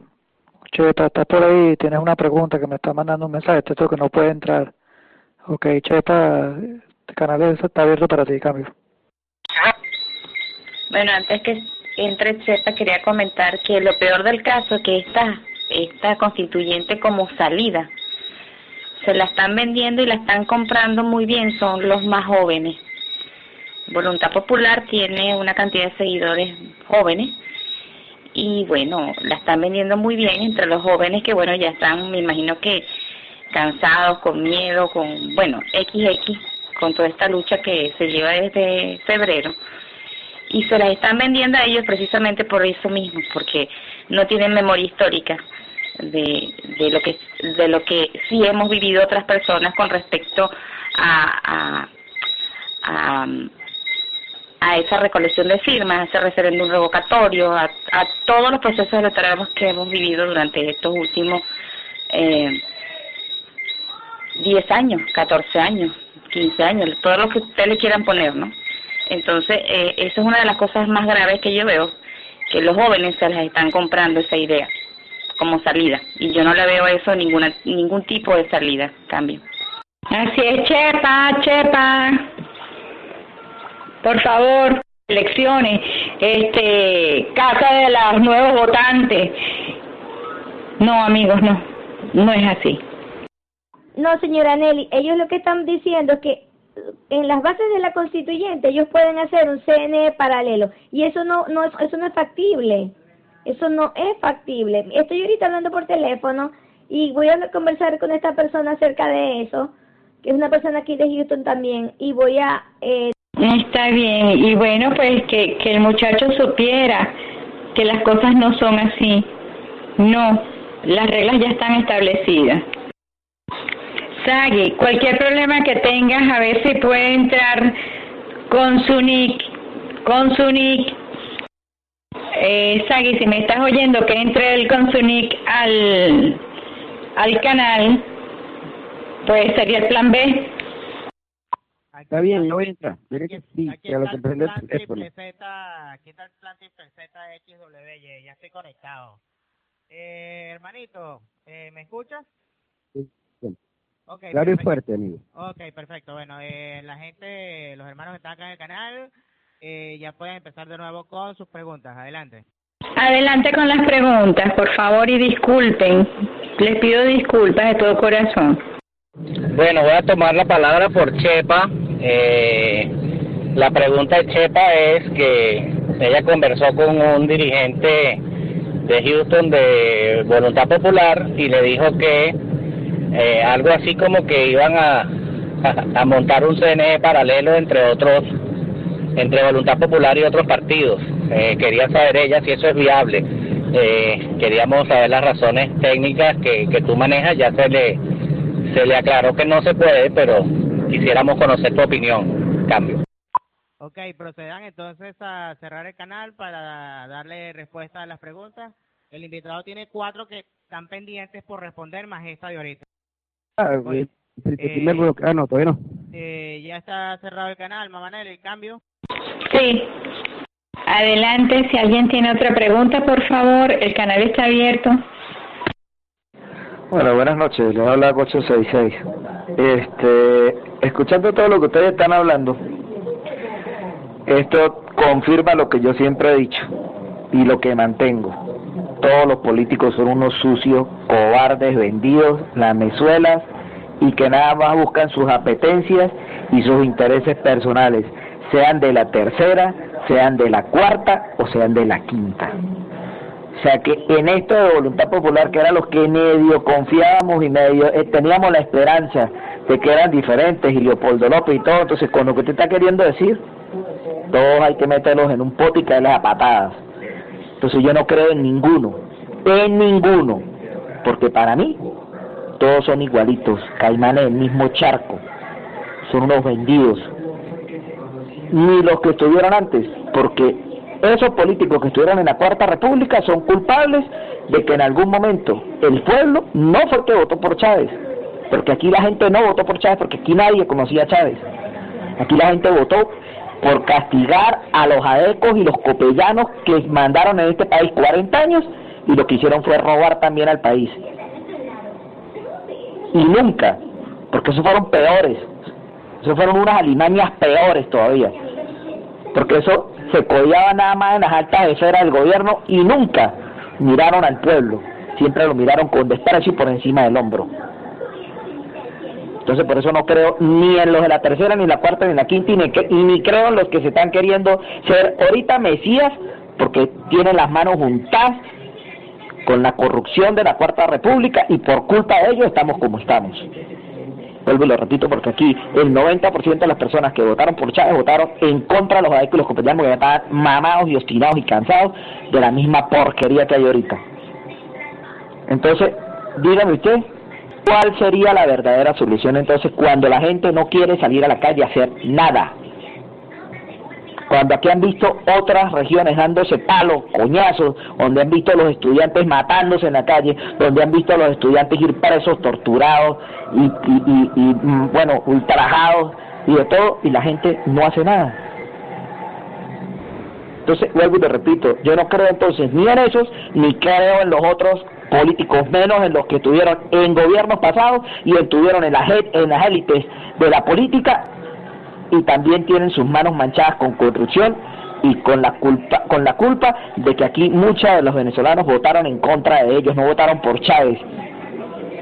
N: Chepa, estás por ahí, tienes una pregunta que me está mandando un mensaje, esto que no puede entrar. Ok, Chepa, este canal está abierto para ti, cambio.
M: Bueno, antes que entre Chepa, quería comentar que lo peor del caso es que esta, esta constituyente como salida se la están vendiendo y la están comprando muy bien son los más jóvenes. Voluntad Popular tiene una cantidad de seguidores jóvenes y bueno, la están vendiendo muy bien entre los jóvenes que bueno, ya están, me imagino que cansados, con miedo, con, bueno, XX, con toda esta lucha que se lleva desde febrero. Y se las están vendiendo a ellos precisamente por eso mismo, porque no tienen memoria histórica de, de lo que de lo que sí hemos vivido otras personas con respecto a, a, a, esa recolección de firmas, a ese referéndum revocatorio, a, todos los procesos electorales que hemos vivido durante estos últimos eh, 10 años, 14 años, 15 años, todo lo que ustedes quieran poner, ¿no? Entonces, eh, eso es una de las cosas más graves que yo veo, que los jóvenes se les están comprando esa idea como salida. Y yo no le veo eso ninguna, ningún tipo de salida, cambio. Así es, Chepa, Chepa. Por favor, elecciones, este, casa de los nuevos votantes. No, amigos, no, no es así.
Q: No, señora Nelly, ellos lo que están diciendo es que en las bases de la constituyente ellos pueden hacer un CNE paralelo y eso no, no es, eso no es factible. Eso no es factible. Estoy ahorita hablando por teléfono y voy a conversar con esta persona acerca de eso, que es una persona aquí de Houston también, y voy a... Eh...
C: Está bien, y bueno, pues que, que el muchacho supiera que las cosas no son así. No, las reglas ya están establecidas. Sagi, cualquier problema que tengas, a ver si puede entrar con su nick, con su nick eh, Sagi, si me estás oyendo, que entre el con su nick al, al canal, pues sería el plan B.
B: Está bien, yo voy a entrar. Mire que sí,
A: Aquí
B: que a lo
A: está
B: que
A: el
B: prende
A: plan
B: el teléfono.
A: Z, aquí está el plan triple Z XWY, ya estoy conectado. Eh, hermanito, eh, ¿me escuchas?
B: Sí, sí.
A: Ok,
B: Claro y fuerte, amigo.
A: Ok, perfecto. Bueno, eh, la gente, los hermanos que están acá en el canal, eh, ya pueden empezar de nuevo con sus preguntas. Adelante.
C: Adelante con las preguntas, por favor, y disculpen. Les pido disculpas de todo corazón.
P: Bueno, voy a tomar la palabra por Chepa. Eh, la pregunta de Chepa es que ella conversó con un dirigente de Houston de Voluntad Popular y le dijo que eh, algo así como que iban a, a, a montar un CNE paralelo entre otros, entre Voluntad Popular y otros partidos. Eh, quería saber ella si eso es viable. Eh, queríamos saber las razones técnicas que, que tú manejas, ya se le, se le aclaró que no se puede, pero quisiéramos conocer tu opinión. Cambio.
A: Ok, procedan entonces a cerrar el canal para darle respuesta a las preguntas. El invitado tiene cuatro que están pendientes por responder, más esta de ahorita.
B: Ah, el, el primer bloque. Ah, no, todavía no.
A: Eh, ya está cerrado el canal, Mamanel, el cambio.
C: Sí. Adelante, si alguien tiene otra pregunta, por favor, el canal está abierto.
R: Bueno, buenas noches, le habla 866. Este, escuchando todo lo que ustedes están hablando, esto confirma lo que yo siempre he dicho y lo que mantengo. Todos los políticos son unos sucios, cobardes, vendidos, lamezuelas y que nada más buscan sus apetencias y sus intereses personales, sean de la tercera, sean de la cuarta o sean de la quinta. O sea que en esto de voluntad popular, que era los que medio confiábamos y medio eh, teníamos la esperanza de que eran diferentes, y Leopoldo López y todo, entonces con lo que usted está queriendo decir, todos hay que meterlos en un pote y caerles a patadas. Entonces yo no creo en ninguno, en ninguno, porque para mí todos son igualitos, caimanes del mismo charco, son unos vendidos. Ni los que estuvieron antes, porque esos políticos que estuvieron en la Cuarta República son culpables de que en algún momento el pueblo no fue que votó por Chávez, porque aquí la gente no votó por Chávez, porque aquí nadie conocía a Chávez. Aquí la gente votó por castigar a los adecos y los copellanos que mandaron en este país 40 años y lo que hicieron fue robar también al país. Y nunca, porque esos fueron peores, esos fueron unas alimañas peores todavía, porque eso se codiaba nada más en las altas esferas del gobierno y nunca miraron al pueblo, siempre lo miraron con desprecio y por encima del hombro. Entonces por eso no creo ni en los de la tercera, ni en la cuarta, ni en la quinta, y ni, y ni creo en los que se están queriendo ser ahorita mesías, porque tienen las manos juntadas con la corrupción de la Cuarta República y por culpa de ellos estamos como estamos. Vuelvo y lo repito porque aquí el 90% de las personas que votaron por Chávez votaron en contra de los adictos y los compañeros que estaban mamados y obstinados y cansados de la misma porquería que hay ahorita. Entonces, dígame usted, ¿cuál sería la verdadera solución entonces cuando la gente no quiere salir a la calle a hacer nada? Cuando aquí han visto otras regiones dándose palos, coñazos, donde han visto a los estudiantes matándose en la calle, donde han visto a los estudiantes ir presos, torturados y, y, mm, bueno, ultrajados y de todo, y la gente no hace nada. Entonces, vuelvo y te repito, yo no creo entonces ni en esos, ni creo en los otros políticos, menos en los que estuvieron en gobiernos pasados y estuvieron en las, en las élites de la política y también tienen sus manos manchadas con corrupción y con la culpa con la culpa de que aquí muchos de los venezolanos votaron en contra de ellos, no votaron por Chávez.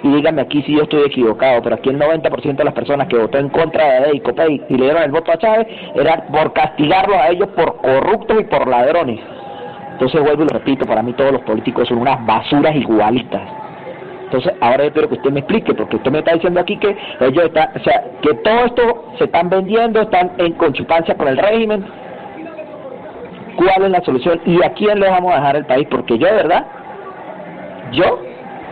R: Y díganme aquí si yo estoy equivocado, pero aquí el 90% de las personas que votó en contra de Copey y le dieron el voto a Chávez era por castigarlos a ellos por corruptos y por ladrones. Entonces vuelvo y repito, para mí todos los políticos son unas basuras igualistas. Entonces, ahora yo espero que usted me explique, porque usted me está diciendo aquí que ellos están, o sea, que todo esto se están vendiendo, están en conchupancia con el régimen. ¿Cuál es la solución? ¿Y a quién le vamos a dejar el país? Porque yo, verdad, yo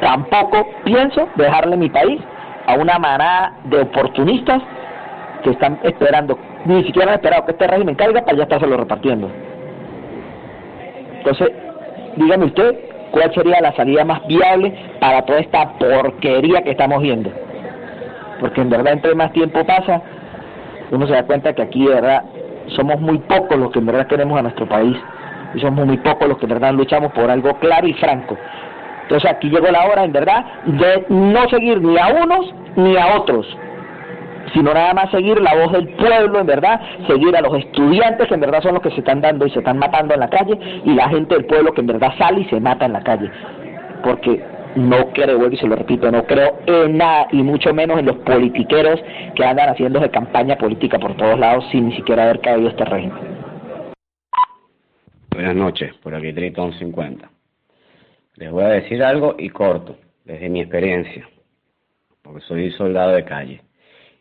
R: tampoco pienso dejarle mi país a una manada de oportunistas que están esperando, ni siquiera han esperado que este régimen caiga para ya estárselo repartiendo. Entonces, dígame usted, ¿Cuál sería la salida más viable para toda esta porquería que estamos viendo? Porque en verdad, entre más tiempo pasa, uno se da cuenta que aquí de verdad somos muy pocos los que en verdad queremos a nuestro país y somos muy pocos los que en verdad luchamos por algo claro y franco. Entonces aquí llegó la hora, en verdad, de no seguir ni a unos ni a otros, sino nada más seguir la voz del pueblo, en verdad, seguir a los estudiantes que en verdad son los que se están dando y se están matando en la calle, y la gente del pueblo que en verdad sale y se mata en la calle. Porque no creo, vuelvo y se lo repito, no creo en nada, y mucho menos en los politiqueros que andan haciendo de campaña política por todos lados sin ni siquiera haber caído este régimen.
S: Buenas noches, por aquí Triton 50. Les voy a decir algo y corto, desde mi experiencia, porque soy soldado de calle.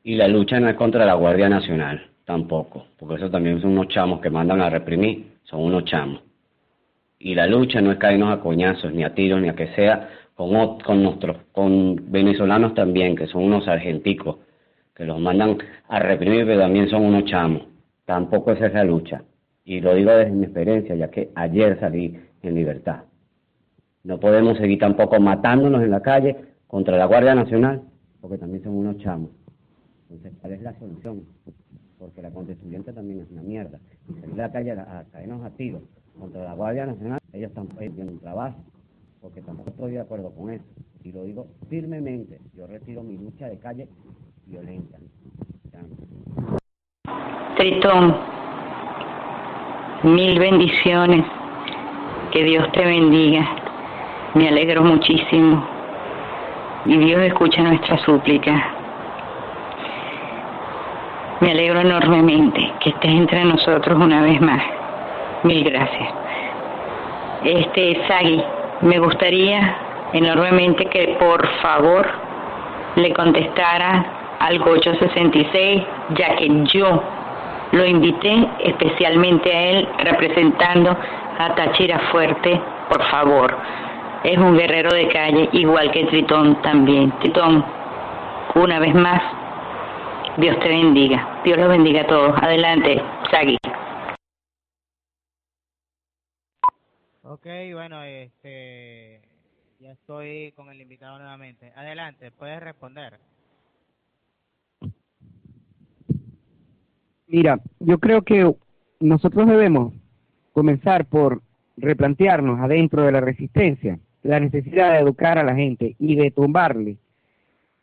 S: Y la lucha no es contra la Guardia Nacional, tampoco, porque eso también son unos chamos que mandan a reprimir, son unos chamos. Y la lucha no es caernos a coñazos, ni a tiros, ni a que sea con, con nuestros, con venezolanos también, que son unos argenticos, que los mandan a reprimir, pero también son unos chamos. Tampoco esa es la lucha. Y lo digo desde mi experiencia, ya que ayer salí en libertad. No podemos seguir tampoco matándonos en la calle contra la Guardia Nacional, porque también son unos chamos. Entonces, ¿cuál es la solución? Porque la constituyente también es una mierda. Y salir a la calle a, caernos a tiros contra la Guardia Nacional, ellos tampoco tienen un trabajo, porque tampoco estoy de acuerdo con eso. Y lo digo firmemente, yo retiro mi lucha de calle violenta.
C: Tritón, mil bendiciones, que Dios te bendiga, me alegro muchísimo y Dios escucha nuestra súplica. Me alegro enormemente que estés entre nosotros una vez más. Mil gracias. Este, Sagi, me gustaría enormemente que por favor le contestara al Gocho 66, ya que yo lo invité especialmente a él representando a Tachira Fuerte, por favor. Es un guerrero de calle, igual que Tritón también. Tritón, una vez más, Dios te bendiga. Dios los bendiga a todos. Adelante, Sagi.
A: Ok, bueno, este, ya estoy con el invitado nuevamente. Adelante, puedes responder.
B: Mira, yo creo que nosotros debemos comenzar por replantearnos adentro de la resistencia la necesidad de educar a la gente y de tumbarle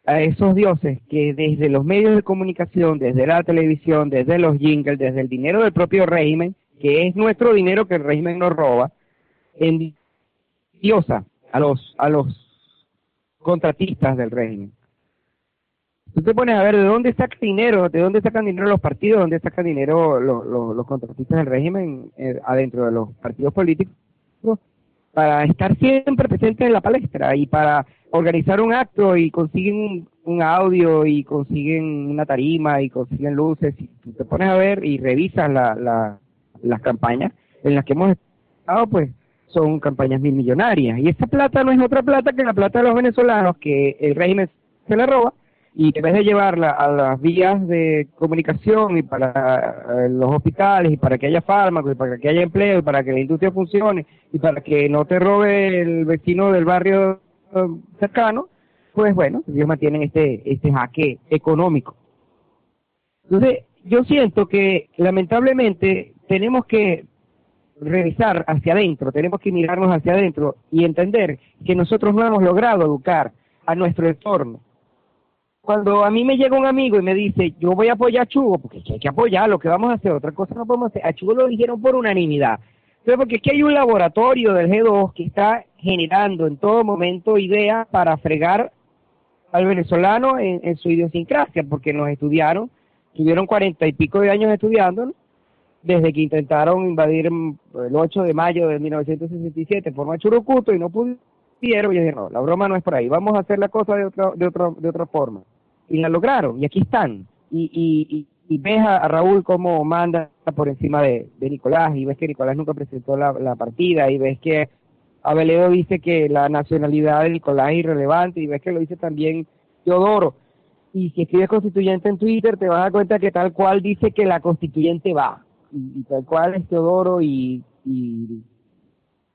B: a esos dioses que desde los medios de comunicación, desde la televisión, desde los jingles, desde el dinero del propio régimen, que es nuestro dinero que el régimen nos roba, en diosa a los a los contratistas del régimen. Tú te pones a ver de dónde saca dinero, de dónde sacan dinero los partidos, de dónde sacan dinero los, los, contratistas del régimen eh, adentro de los partidos políticos para estar siempre presentes en la palestra y para organizar un acto y consiguen un, audio y consiguen una tarima y consiguen luces y tú te pones a ver y revisas la, la, las campañas en las que hemos estado, pues son campañas mil millonarias. Y esa plata no es otra plata que la plata de los venezolanos que el régimen se la roba y en vez de llevarla a las vías de comunicación y para eh, los hospitales y para que haya fármacos y para que haya empleo y para que la industria funcione y para que no te robe el vecino del barrio eh, cercano, pues bueno, ellos mantienen este, este jaque económico. Entonces, yo siento que lamentablemente tenemos que revisar hacia adentro, tenemos que mirarnos hacia adentro y entender que nosotros no hemos logrado educar a nuestro entorno. Cuando a mí me llega un amigo y me dice, yo voy a apoyar a Chugo, porque hay que apoyarlo, que vamos a hacer? Otra cosa no podemos hacer. A Chugo lo dijeron por unanimidad. Entonces, porque que hay un laboratorio del G2 que está generando en todo momento ideas para fregar al venezolano en, su idiosincrasia, porque nos estudiaron, tuvieron cuarenta y pico de años estudiando, desde que intentaron invadir el 8 de mayo de 1967 por Machurucuto y no pudieron, y dije, no, la broma no es por ahí, vamos a hacer la cosa de otra, de otra, de otra forma. Y la lograron, y aquí están. Y, y, y, ves a, Raúl cómo manda por encima de, Nicolás, y ves que Nicolás nunca presentó la, la partida, y ves que Abeledo dice que la nacionalidad de Nicolás es irrelevante, y ves que lo dice también Teodoro. Y si escribes constituyente en Twitter, te vas a dar cuenta que tal cual dice que la constituyente va y, tal cual es Teodoro y, y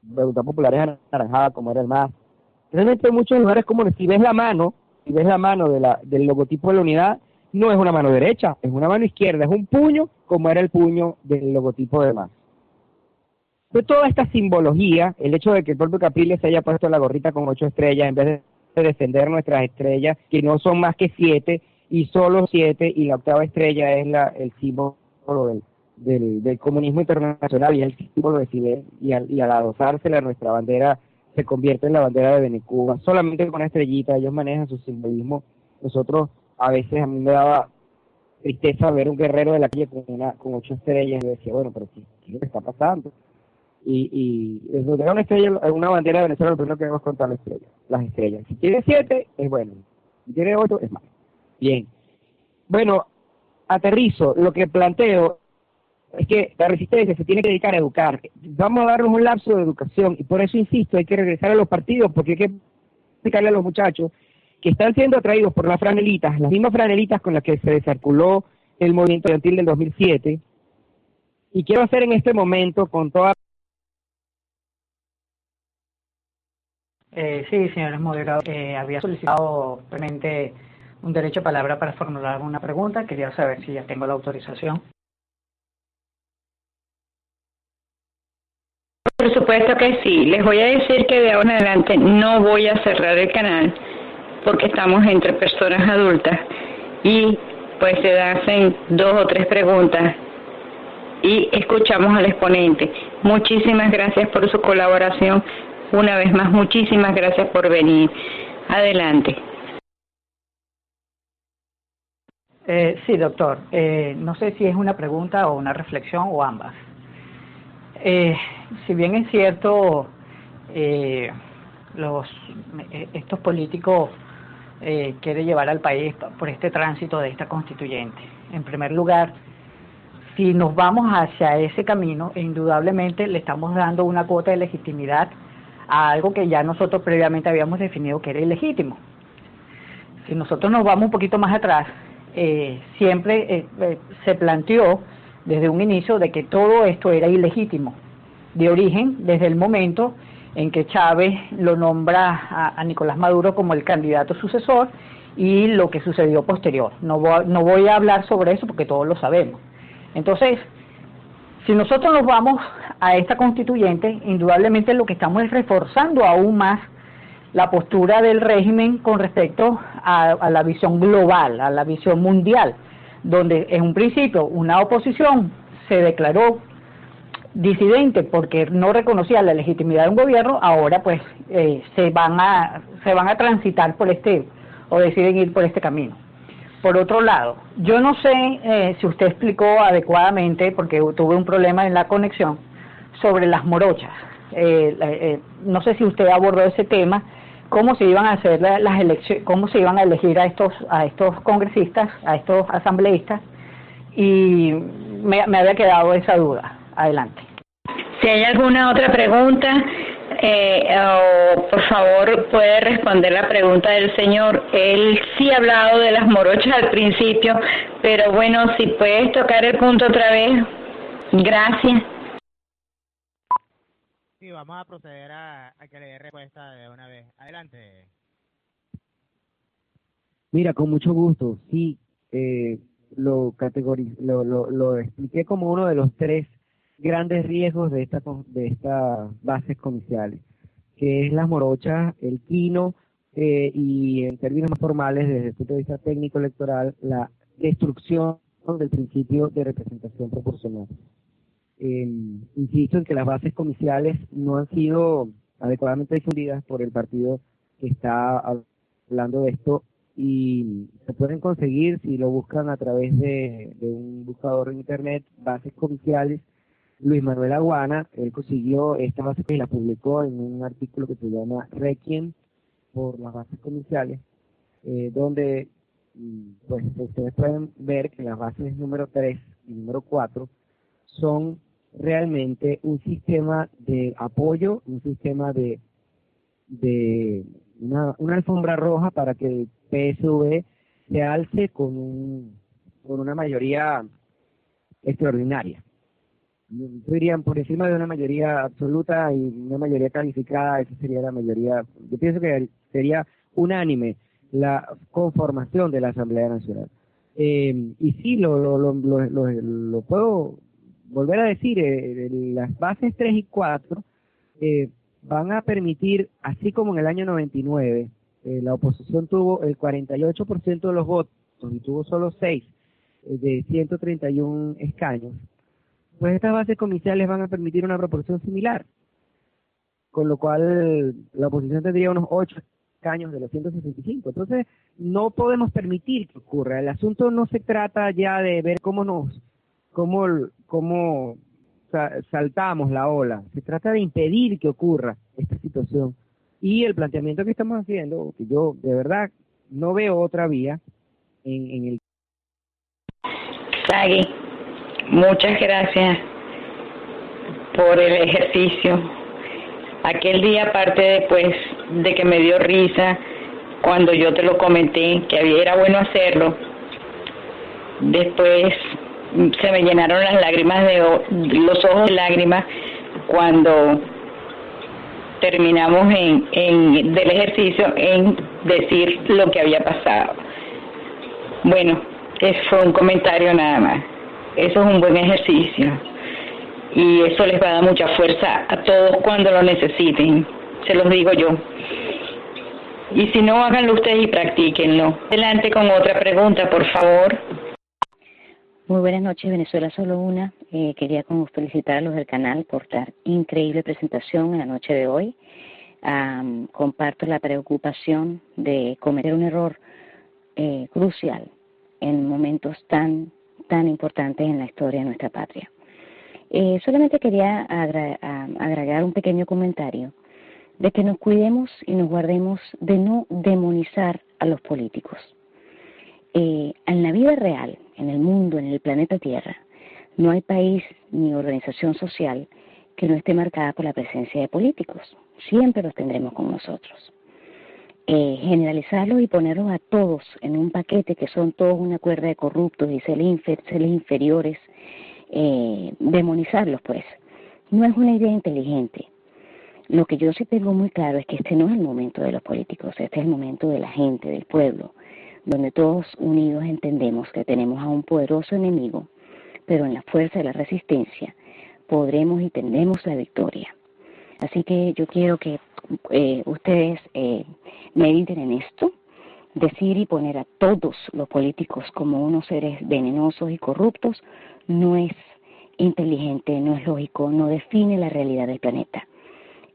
B: Voluntad Popular es anaranjada como era el más. Realmente hay muchos lugares como si ves la mano, si ves la mano de la, del logotipo de la unidad, no es una mano derecha, es una mano izquierda, es un puño como era el puño del logotipo de más. De toda esta simbología, el hecho de que el propio Capriles se haya puesto la gorrita con ocho estrellas en vez de defender nuestras estrellas, que no son más que siete, y solo siete, y la octava estrella es la, el símbolo del, del, del comunismo internacional y es el símbolo de Fidel y al, y al adosársela a nuestra bandera se convierte en la bandera de Venecuba, solamente con una estrellita, ellos manejan su simbolismo, nosotros a veces a mí me daba tristeza ver un guerrero de la calle con una con ocho estrellas y decía, bueno, pero ¿qué, qué es está pasando? Y, y eso una estrella, una bandera de Venezuela, lo primero que debemos contar la estrella, las estrellas. Si tiene siete, es bueno. Si tiene ocho, es malo. Bien. Bueno, aterrizo. Lo que planteo es que la resistencia se tiene que dedicar a educar. Vamos a darnos un lapso de educación y por eso insisto, hay que regresar a los partidos porque hay que explicarle a los muchachos que están siendo atraídos por las franelitas, las mismas franelitas con las que se desarculó el movimiento estudiantil del 2007. Y quiero hacer en este momento con toda...
E: Eh, sí, señores moderadores, eh, había solicitado realmente un derecho a palabra para formular una pregunta. Quería saber si ya tengo la autorización.
C: Por supuesto que sí. Les voy a decir que de ahora en adelante no voy a cerrar el canal porque estamos entre personas adultas y pues se hacen dos o tres preguntas y escuchamos al exponente. Muchísimas gracias por su colaboración. Una vez más, muchísimas gracias por venir. Adelante.
E: Eh, sí, doctor. Eh, no sé si es una pregunta o una reflexión o ambas. Eh, si bien es cierto, eh, los eh, estos políticos eh, quieren llevar al país por este tránsito de esta constituyente. En primer lugar, si nos vamos hacia ese camino, indudablemente le estamos dando una cuota de legitimidad a algo que ya nosotros previamente habíamos definido que era ilegítimo. Si nosotros nos vamos un poquito más atrás, eh, siempre eh, eh, se planteó desde un inicio de que todo esto era ilegítimo, de origen desde el momento en que Chávez lo nombra a, Nicolás Maduro como el candidato sucesor y lo que sucedió posterior. No voy, no voy a hablar sobre eso porque todos lo sabemos. Entonces, si nosotros nos vamos a esta constituyente, indudablemente lo que estamos es reforzando aún más la postura del régimen con respecto a, la visión global, a la visión mundial, donde en un principio una oposición se declaró disidente porque no reconocía la legitimidad de un gobierno, ahora pues eh, se van a se van a transitar por este o deciden ir por este camino. Por otro lado, yo no sé eh, si usted explicó adecuadamente, porque tuve un problema en la conexión, sobre las morochas. Eh, eh, no sé si usted abordó ese tema, cómo se iban a hacer las elecciones, cómo se iban a elegir a estos a estos congresistas, a estos asambleístas, y me, había quedado esa duda. Adelante.
C: Si hay alguna otra pregunta, eh, oh, por favor puede responder la pregunta del señor. Él sí ha hablado de las morochas al principio, pero bueno, si puedes tocar el punto otra vez, gracias.
A: Sí, vamos a proceder a, que le dé respuesta de una vez. Adelante.
B: Mira, con mucho gusto. Sí, eh, lo, lo, lo, lo expliqué como uno de los tres grandes riesgos de esta de estas bases comerciales, que es las morochas, el quino eh, y en términos más formales desde el punto de vista técnico electoral la destrucción del principio de representación proporcional. Eh, insisto en que las bases comerciales no han sido adecuadamente difundidas por el partido que está hablando de esto y se pueden conseguir si lo buscan a través de, de un buscador en internet, bases comerciales. Luis Manuel Aguana, él consiguió esta base y la publicó en un artículo que se llama Requiem por las bases comerciales, eh, donde mm, pues ustedes pueden ver que las bases número 3 y número 4 son realmente un sistema de apoyo, un sistema de, de una, una alfombra roja para que el PSV se alce con, un, con una mayoría extraordinaria dirían por encima de una mayoría absoluta y una mayoría calificada, esa sería la mayoría, yo pienso que sería unánime la conformación de la Asamblea Nacional. Eh, y sí, lo, lo, lo, lo puedo volver a decir, eh, las bases 3 y 4 eh, van a permitir, así como en el año 99, eh, la oposición tuvo el 48% de los votos y tuvo solo 6 eh, de 131 escaños, pues estas bases comerciales van a permitir una proporción similar, con lo cual la oposición tendría unos 8 años de los 165. Entonces, no podemos permitir que ocurra. El asunto no se trata ya de ver cómo nos, cómo, cómo saltamos la ola. Se trata de impedir que ocurra esta situación. Y el planteamiento que estamos haciendo, que yo de verdad no veo otra vía en, en el.
C: Sagui, muchas gracias por el ejercicio. Aquel día, aparte después de que me dio risa cuando yo te lo comenté, que era bueno hacerlo, después se me llenaron las lágrimas de los ojos de lágrimas cuando terminamos en, en del ejercicio en decir lo que había pasado. Bueno, eso fue un comentario nada más. Eso es un buen ejercicio y eso les va a dar mucha fuerza a todos cuando lo necesiten, se los digo yo. Y si no, háganlo ustedes y practíquenlo. Adelante con otra pregunta, por favor.
K: Muy buenas noches, Venezuela Solo Una. Eh, quería como felicitar a los del canal por dar increíble presentación en la noche de hoy. Um, comparto la preocupación de cometer un error eh, crucial en momentos tan, tan importantes en la historia de nuestra patria.
T: Eh, solamente quería agregar un pequeño comentario de que nos cuidemos y nos guardemos de no demonizar a los políticos. Eh, en la vida real, en el mundo, en el planeta Tierra, no hay país ni organización social que no esté marcada por la presencia de políticos. Siempre los tendremos con nosotros. Eh, generalizarlos y ponerlos a todos en un paquete que son todos una cuerda de corruptos y seres, inferiores, eh, demonizarlos pues, no es una idea inteligente. Lo que yo sí tengo muy claro es que este no es el momento de los políticos, este es el momento de la gente, del pueblo, donde todos unidos entendemos que tenemos a un poderoso enemigo, pero en la fuerza de la resistencia podremos y tendremos la victoria. Así que yo quiero que eh, ustedes eh, mediten en esto, decir y poner a todos los políticos como unos seres venenosos y corruptos no es inteligente, no es lógico, no define la realidad del planeta.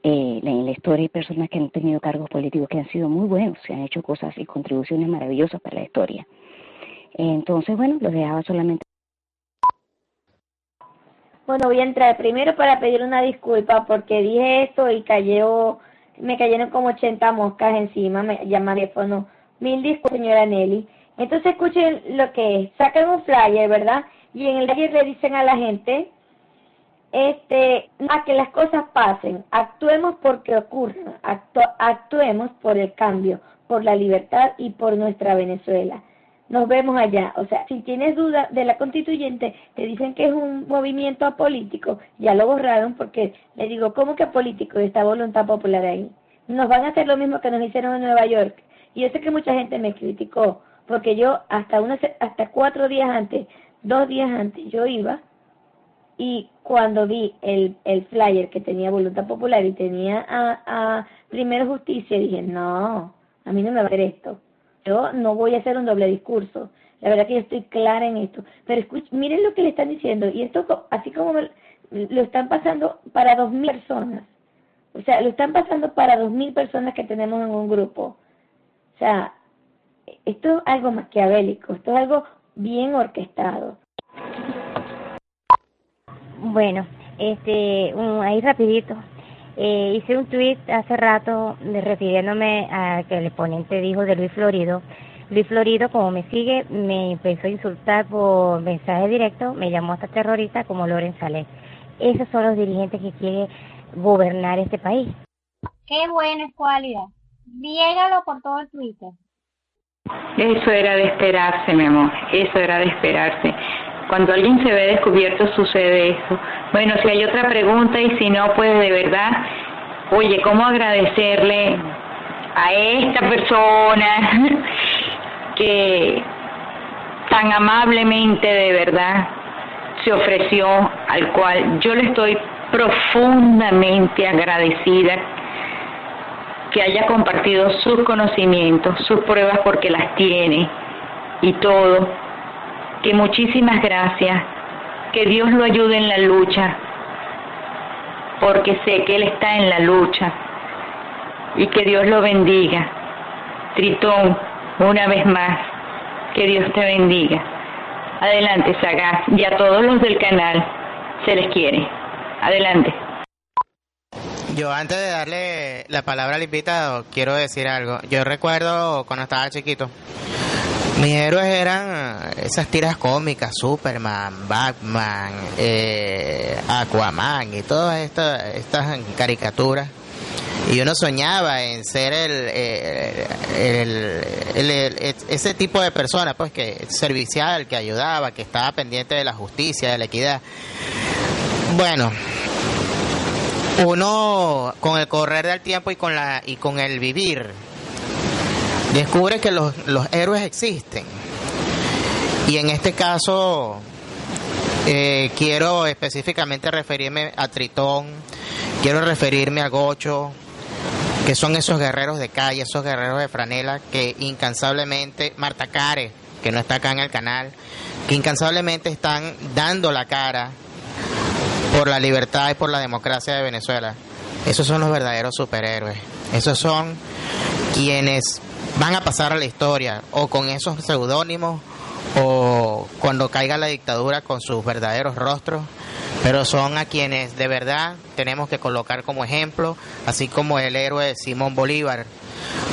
T: Eh, en la historia hay personas que han tenido cargos políticos que han sido muy buenos, se han hecho cosas y contribuciones maravillosas para la historia. Entonces, bueno, los dejaba solamente.
Q: Bueno, voy a entrar primero para pedir una disculpa porque dije esto y cayó, me cayeron como 80 moscas encima, me llama teléfono. Mil disculpas, señora Nelly. Entonces escuchen lo que es, sacan un flyer, ¿verdad? Y en el flyer le dicen a la gente, este, a que las cosas pasen, actuemos porque ocurran, actuemos por el cambio, por la libertad y por nuestra Venezuela. Nos vemos allá. O sea, si tienes duda de la constituyente, te dicen que es un movimiento apolítico, ya lo borraron porque le digo, ¿cómo que apolítico esta voluntad popular ahí? Nos van a hacer lo mismo que nos hicieron en Nueva York. Y yo sé que mucha gente me criticó, porque yo hasta, una, hasta cuatro días antes, dos días antes, yo iba y cuando vi el, el flyer que tenía Voluntad Popular y tenía a, a Primero Justicia, dije, no, a mí no me va a hacer esto. Yo no voy a hacer un doble discurso. La verdad que yo estoy clara en esto. Pero miren lo que le están diciendo. Y esto, así como lo están pasando para dos mil personas. O sea, lo están pasando para dos mil personas que tenemos en un grupo. O sea, esto es algo maquiavélico. Esto es algo bien orquestado.
J: Bueno, este, ahí rapidito. Eh, hice un tweet hace rato refiriéndome a que el ponente dijo de Luis Florido. Luis Florido, como me sigue, me empezó a insultar por mensaje directo, me llamó hasta terrorista como Loren Saleh. Esos son los dirigentes que quieren gobernar este país.
U: Qué buena cualidad. Viégalo por todo el Twitter.
C: Eso era de esperarse, mi amor. Eso era de esperarse. Cuando alguien se ve descubierto sucede eso. Bueno, si hay otra pregunta y si no, pues de verdad, oye, ¿cómo agradecerle a esta persona que tan amablemente de verdad se ofreció, al cual yo le estoy profundamente agradecida que haya compartido sus conocimientos, sus pruebas porque las tiene y todo que muchísimas gracias, que Dios lo ayude en la lucha, porque sé que Él está en la lucha y que Dios lo bendiga. Tritón, una vez más, que Dios te bendiga. Adelante, Sagaz, y a todos los del canal se les quiere. Adelante.
V: Yo antes de darle la palabra al invitado, quiero decir algo. Yo recuerdo cuando estaba chiquito, mis héroes eran esas tiras cómicas, Superman, Batman, eh, Aquaman y todas estas, estas caricaturas. Y uno soñaba en ser el, el, ese tipo de persona, pues que servicial, que ayudaba, que estaba pendiente de la justicia, de la equidad. Bueno, uno con el correr del tiempo y con la y con el vivir descubre que los, héroes existen. Y en este caso eh, quiero específicamente referirme a Tritón, quiero referirme a Gocho, que son esos guerreros de calle, esos guerreros de franela que incansablemente, Marta Care, que no está acá en el canal, que incansablemente están dando la cara por la libertad y por la democracia de Venezuela. Esos son los verdaderos superhéroes. Esos son quienes van a pasar a la historia o con esos seudónimos o cuando caiga la dictadura con sus verdaderos rostros,
A: pero son a quienes de verdad tenemos que colocar como ejemplo, así como el héroe Simón Bolívar,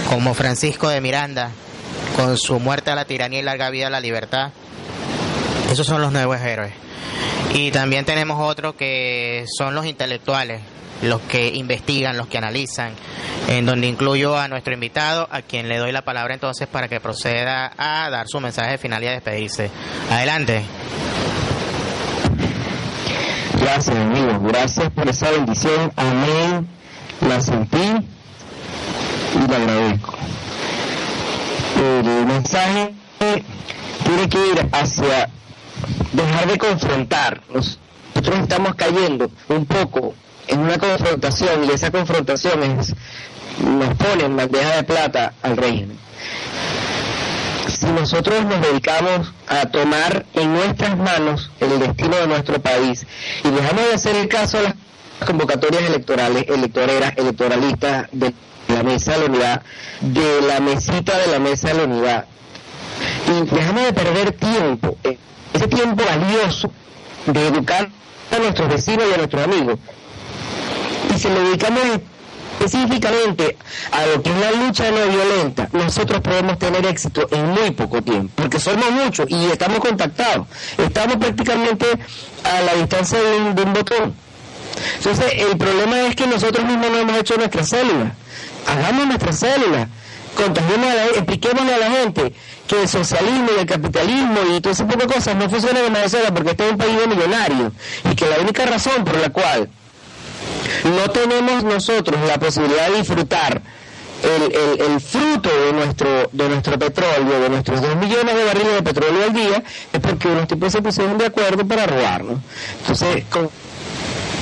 A: como Francisco de Miranda, con su muerte a la tiranía y larga vida a la libertad. Esos son los nuevos héroes. Y también tenemos otros que son los intelectuales, los que investigan, los que analizan, en donde incluyo a nuestro invitado, a quien le doy la palabra entonces para que proceda a dar su mensaje final y a despedirse. Adelante.
W: Gracias, amigos. Gracias por esa bendición. Amén. La sentí y la agradezco. El mensaje tiene que ir hacia dejar de confrontar. Nosotros estamos cayendo un poco en una confrontación y esa confrontación es, nos pone en bandeja de plata al régimen. Si nosotros nos dedicamos a tomar en nuestras manos el destino de nuestro país y dejamos de hacer el caso a las convocatorias electorales, electoreras, electoralistas de la mesa de la unidad, de la mesita de la mesa de la unidad, y dejamos de perder tiempo, eh, ese tiempo valioso de educar a nuestros vecinos y a nuestros amigos, se lo dedicamos específicamente a lo que es la lucha no violenta, nosotros podemos tener éxito en muy poco tiempo, porque somos muchos y estamos contactados, estamos prácticamente a la distancia de un, botón. Entonces, el problema es que nosotros mismos no hemos hecho nuestra célula. Hagamos nuestra célula, contagiemos a la, expliquémosle a la gente que el socialismo y el capitalismo y todo ese tipo de cosas no funcionan en Venezuela porque este es un país de millonarios y que la única razón por la cual no tenemos nosotros la posibilidad de disfrutar el, el, fruto de nuestro de nuestro petróleo, de nuestros dos millones de barriles de petróleo al día, es porque unos tipos se pusieron de acuerdo para robarnos. Entonces, ¿cómo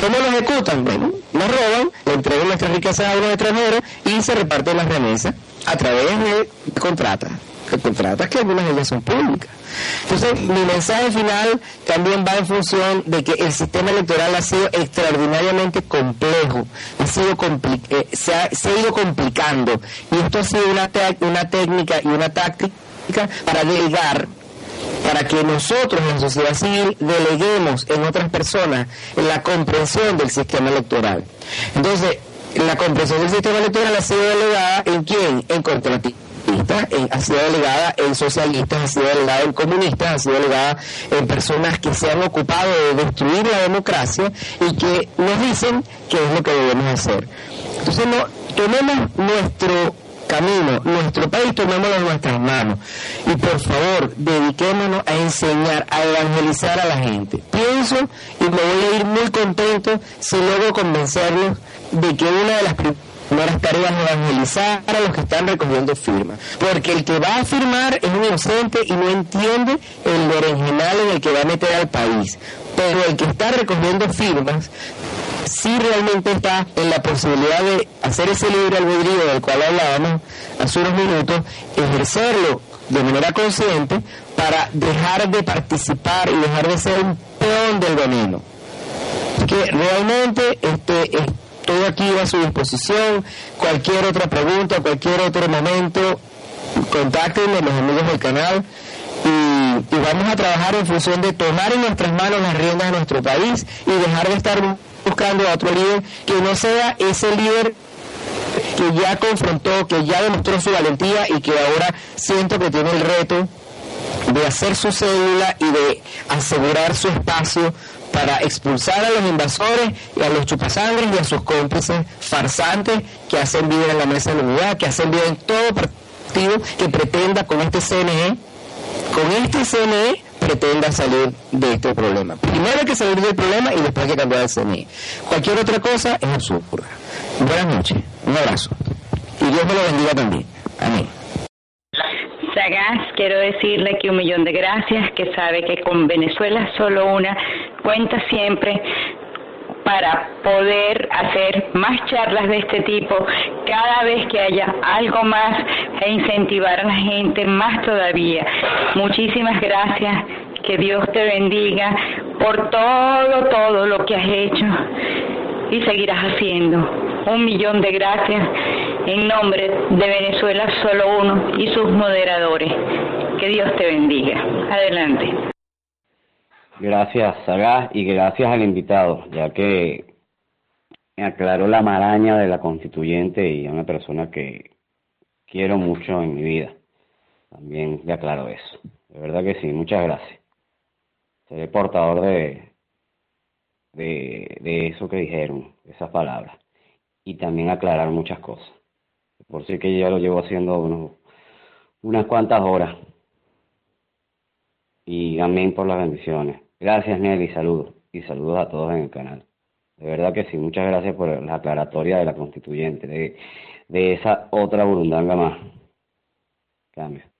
W: lo ejecutan? Bueno, nos roban, le entregan nuestras riquezas a unos extranjeros y se reparten las remesas a través de contratas contratas que algunas de ellas son públicas. Entonces, mi mensaje final también va en función de que el sistema electoral ha sido extraordinariamente complejo, ha sido eh, se, ha, ido complicando y esto ha sido una, técnica y una táctica para delegar para que nosotros, en sociedad civil, deleguemos en otras personas la comprensión del sistema electoral. Entonces, la comprensión del sistema electoral ha sido delegada en quién? En contratistas ha sido delegada en socialistas, ha sido delegada en comunistas, ha sido delegada en personas que se han ocupado de destruir la democracia y que nos dicen qué es lo que debemos hacer. Entonces, no, tomemos nuestro camino, nuestro país, tomémoslo en nuestras manos. Y por favor, dediquémonos a enseñar, a evangelizar a la gente. Pienso y me voy a ir muy contento si luego convencerlos de que una de las primeras tareas es evangelizar a los que están recogiendo firmas. Porque el que va a firmar es un inocente y no entiende el original en el que va a meter al país. Pero el que está recogiendo firmas sí realmente está en la posibilidad de hacer ese libre albedrío del cual hablábamos hace unos minutos, ejercerlo de manera consciente para dejar de participar y dejar de ser un peón del veneno. Que realmente este, todo aquí va a su disposición. Cualquier otra pregunta, cualquier otro momento, contáctenme, los amigos del canal. Y, vamos a trabajar en función de tomar en nuestras manos las riendas de nuestro país y dejar de estar buscando a otro líder que no sea ese líder que ya confrontó, que ya demostró su valentía y que ahora siento que tiene el reto de hacer su cédula y de asegurar su espacio para expulsar a los invasores y a los chupasangres y a sus cómplices farsantes que hacen vida en la mesa de la unidad, que hacen vida en todo partido que pretenda con este CNE, con este CNE pretenda salir de este problema. Primero hay que salir del problema y después hay que cambiar el CNE. Cualquier otra cosa es absurda. Buenas noches, un abrazo. Y Dios me lo bendiga también. Amén.
C: Sagaz, quiero decirle que un millón de gracias, que sabe que con Venezuela solo una cuenta siempre para poder hacer más charlas de este tipo cada vez que haya algo más e incentivar a la gente más todavía. Muchísimas gracias, que Dios te bendiga por todo, todo lo que has hecho y seguirás haciendo. Un millón de gracias en nombre de Venezuela Solo Uno y sus moderadores. Que Dios te bendiga. Adelante.
S: Gracias, Sagaz, y gracias al invitado, ya que me aclaró la maraña de la constituyente y a una persona que quiero mucho en mi vida. También le aclaro eso. De verdad que sí, muchas gracias. Seré portador de, de, de eso que dijeron, esas palabras. Y también aclarar muchas cosas. Por si que ya lo llevo haciendo unos, unas cuantas horas. Y amén por las bendiciones. Gracias, Nelly, saludos. Y saludos a todos en el canal. De verdad que sí, muchas gracias por la aclaratoria de la constituyente, de, de esa otra burundanga más. Cambio.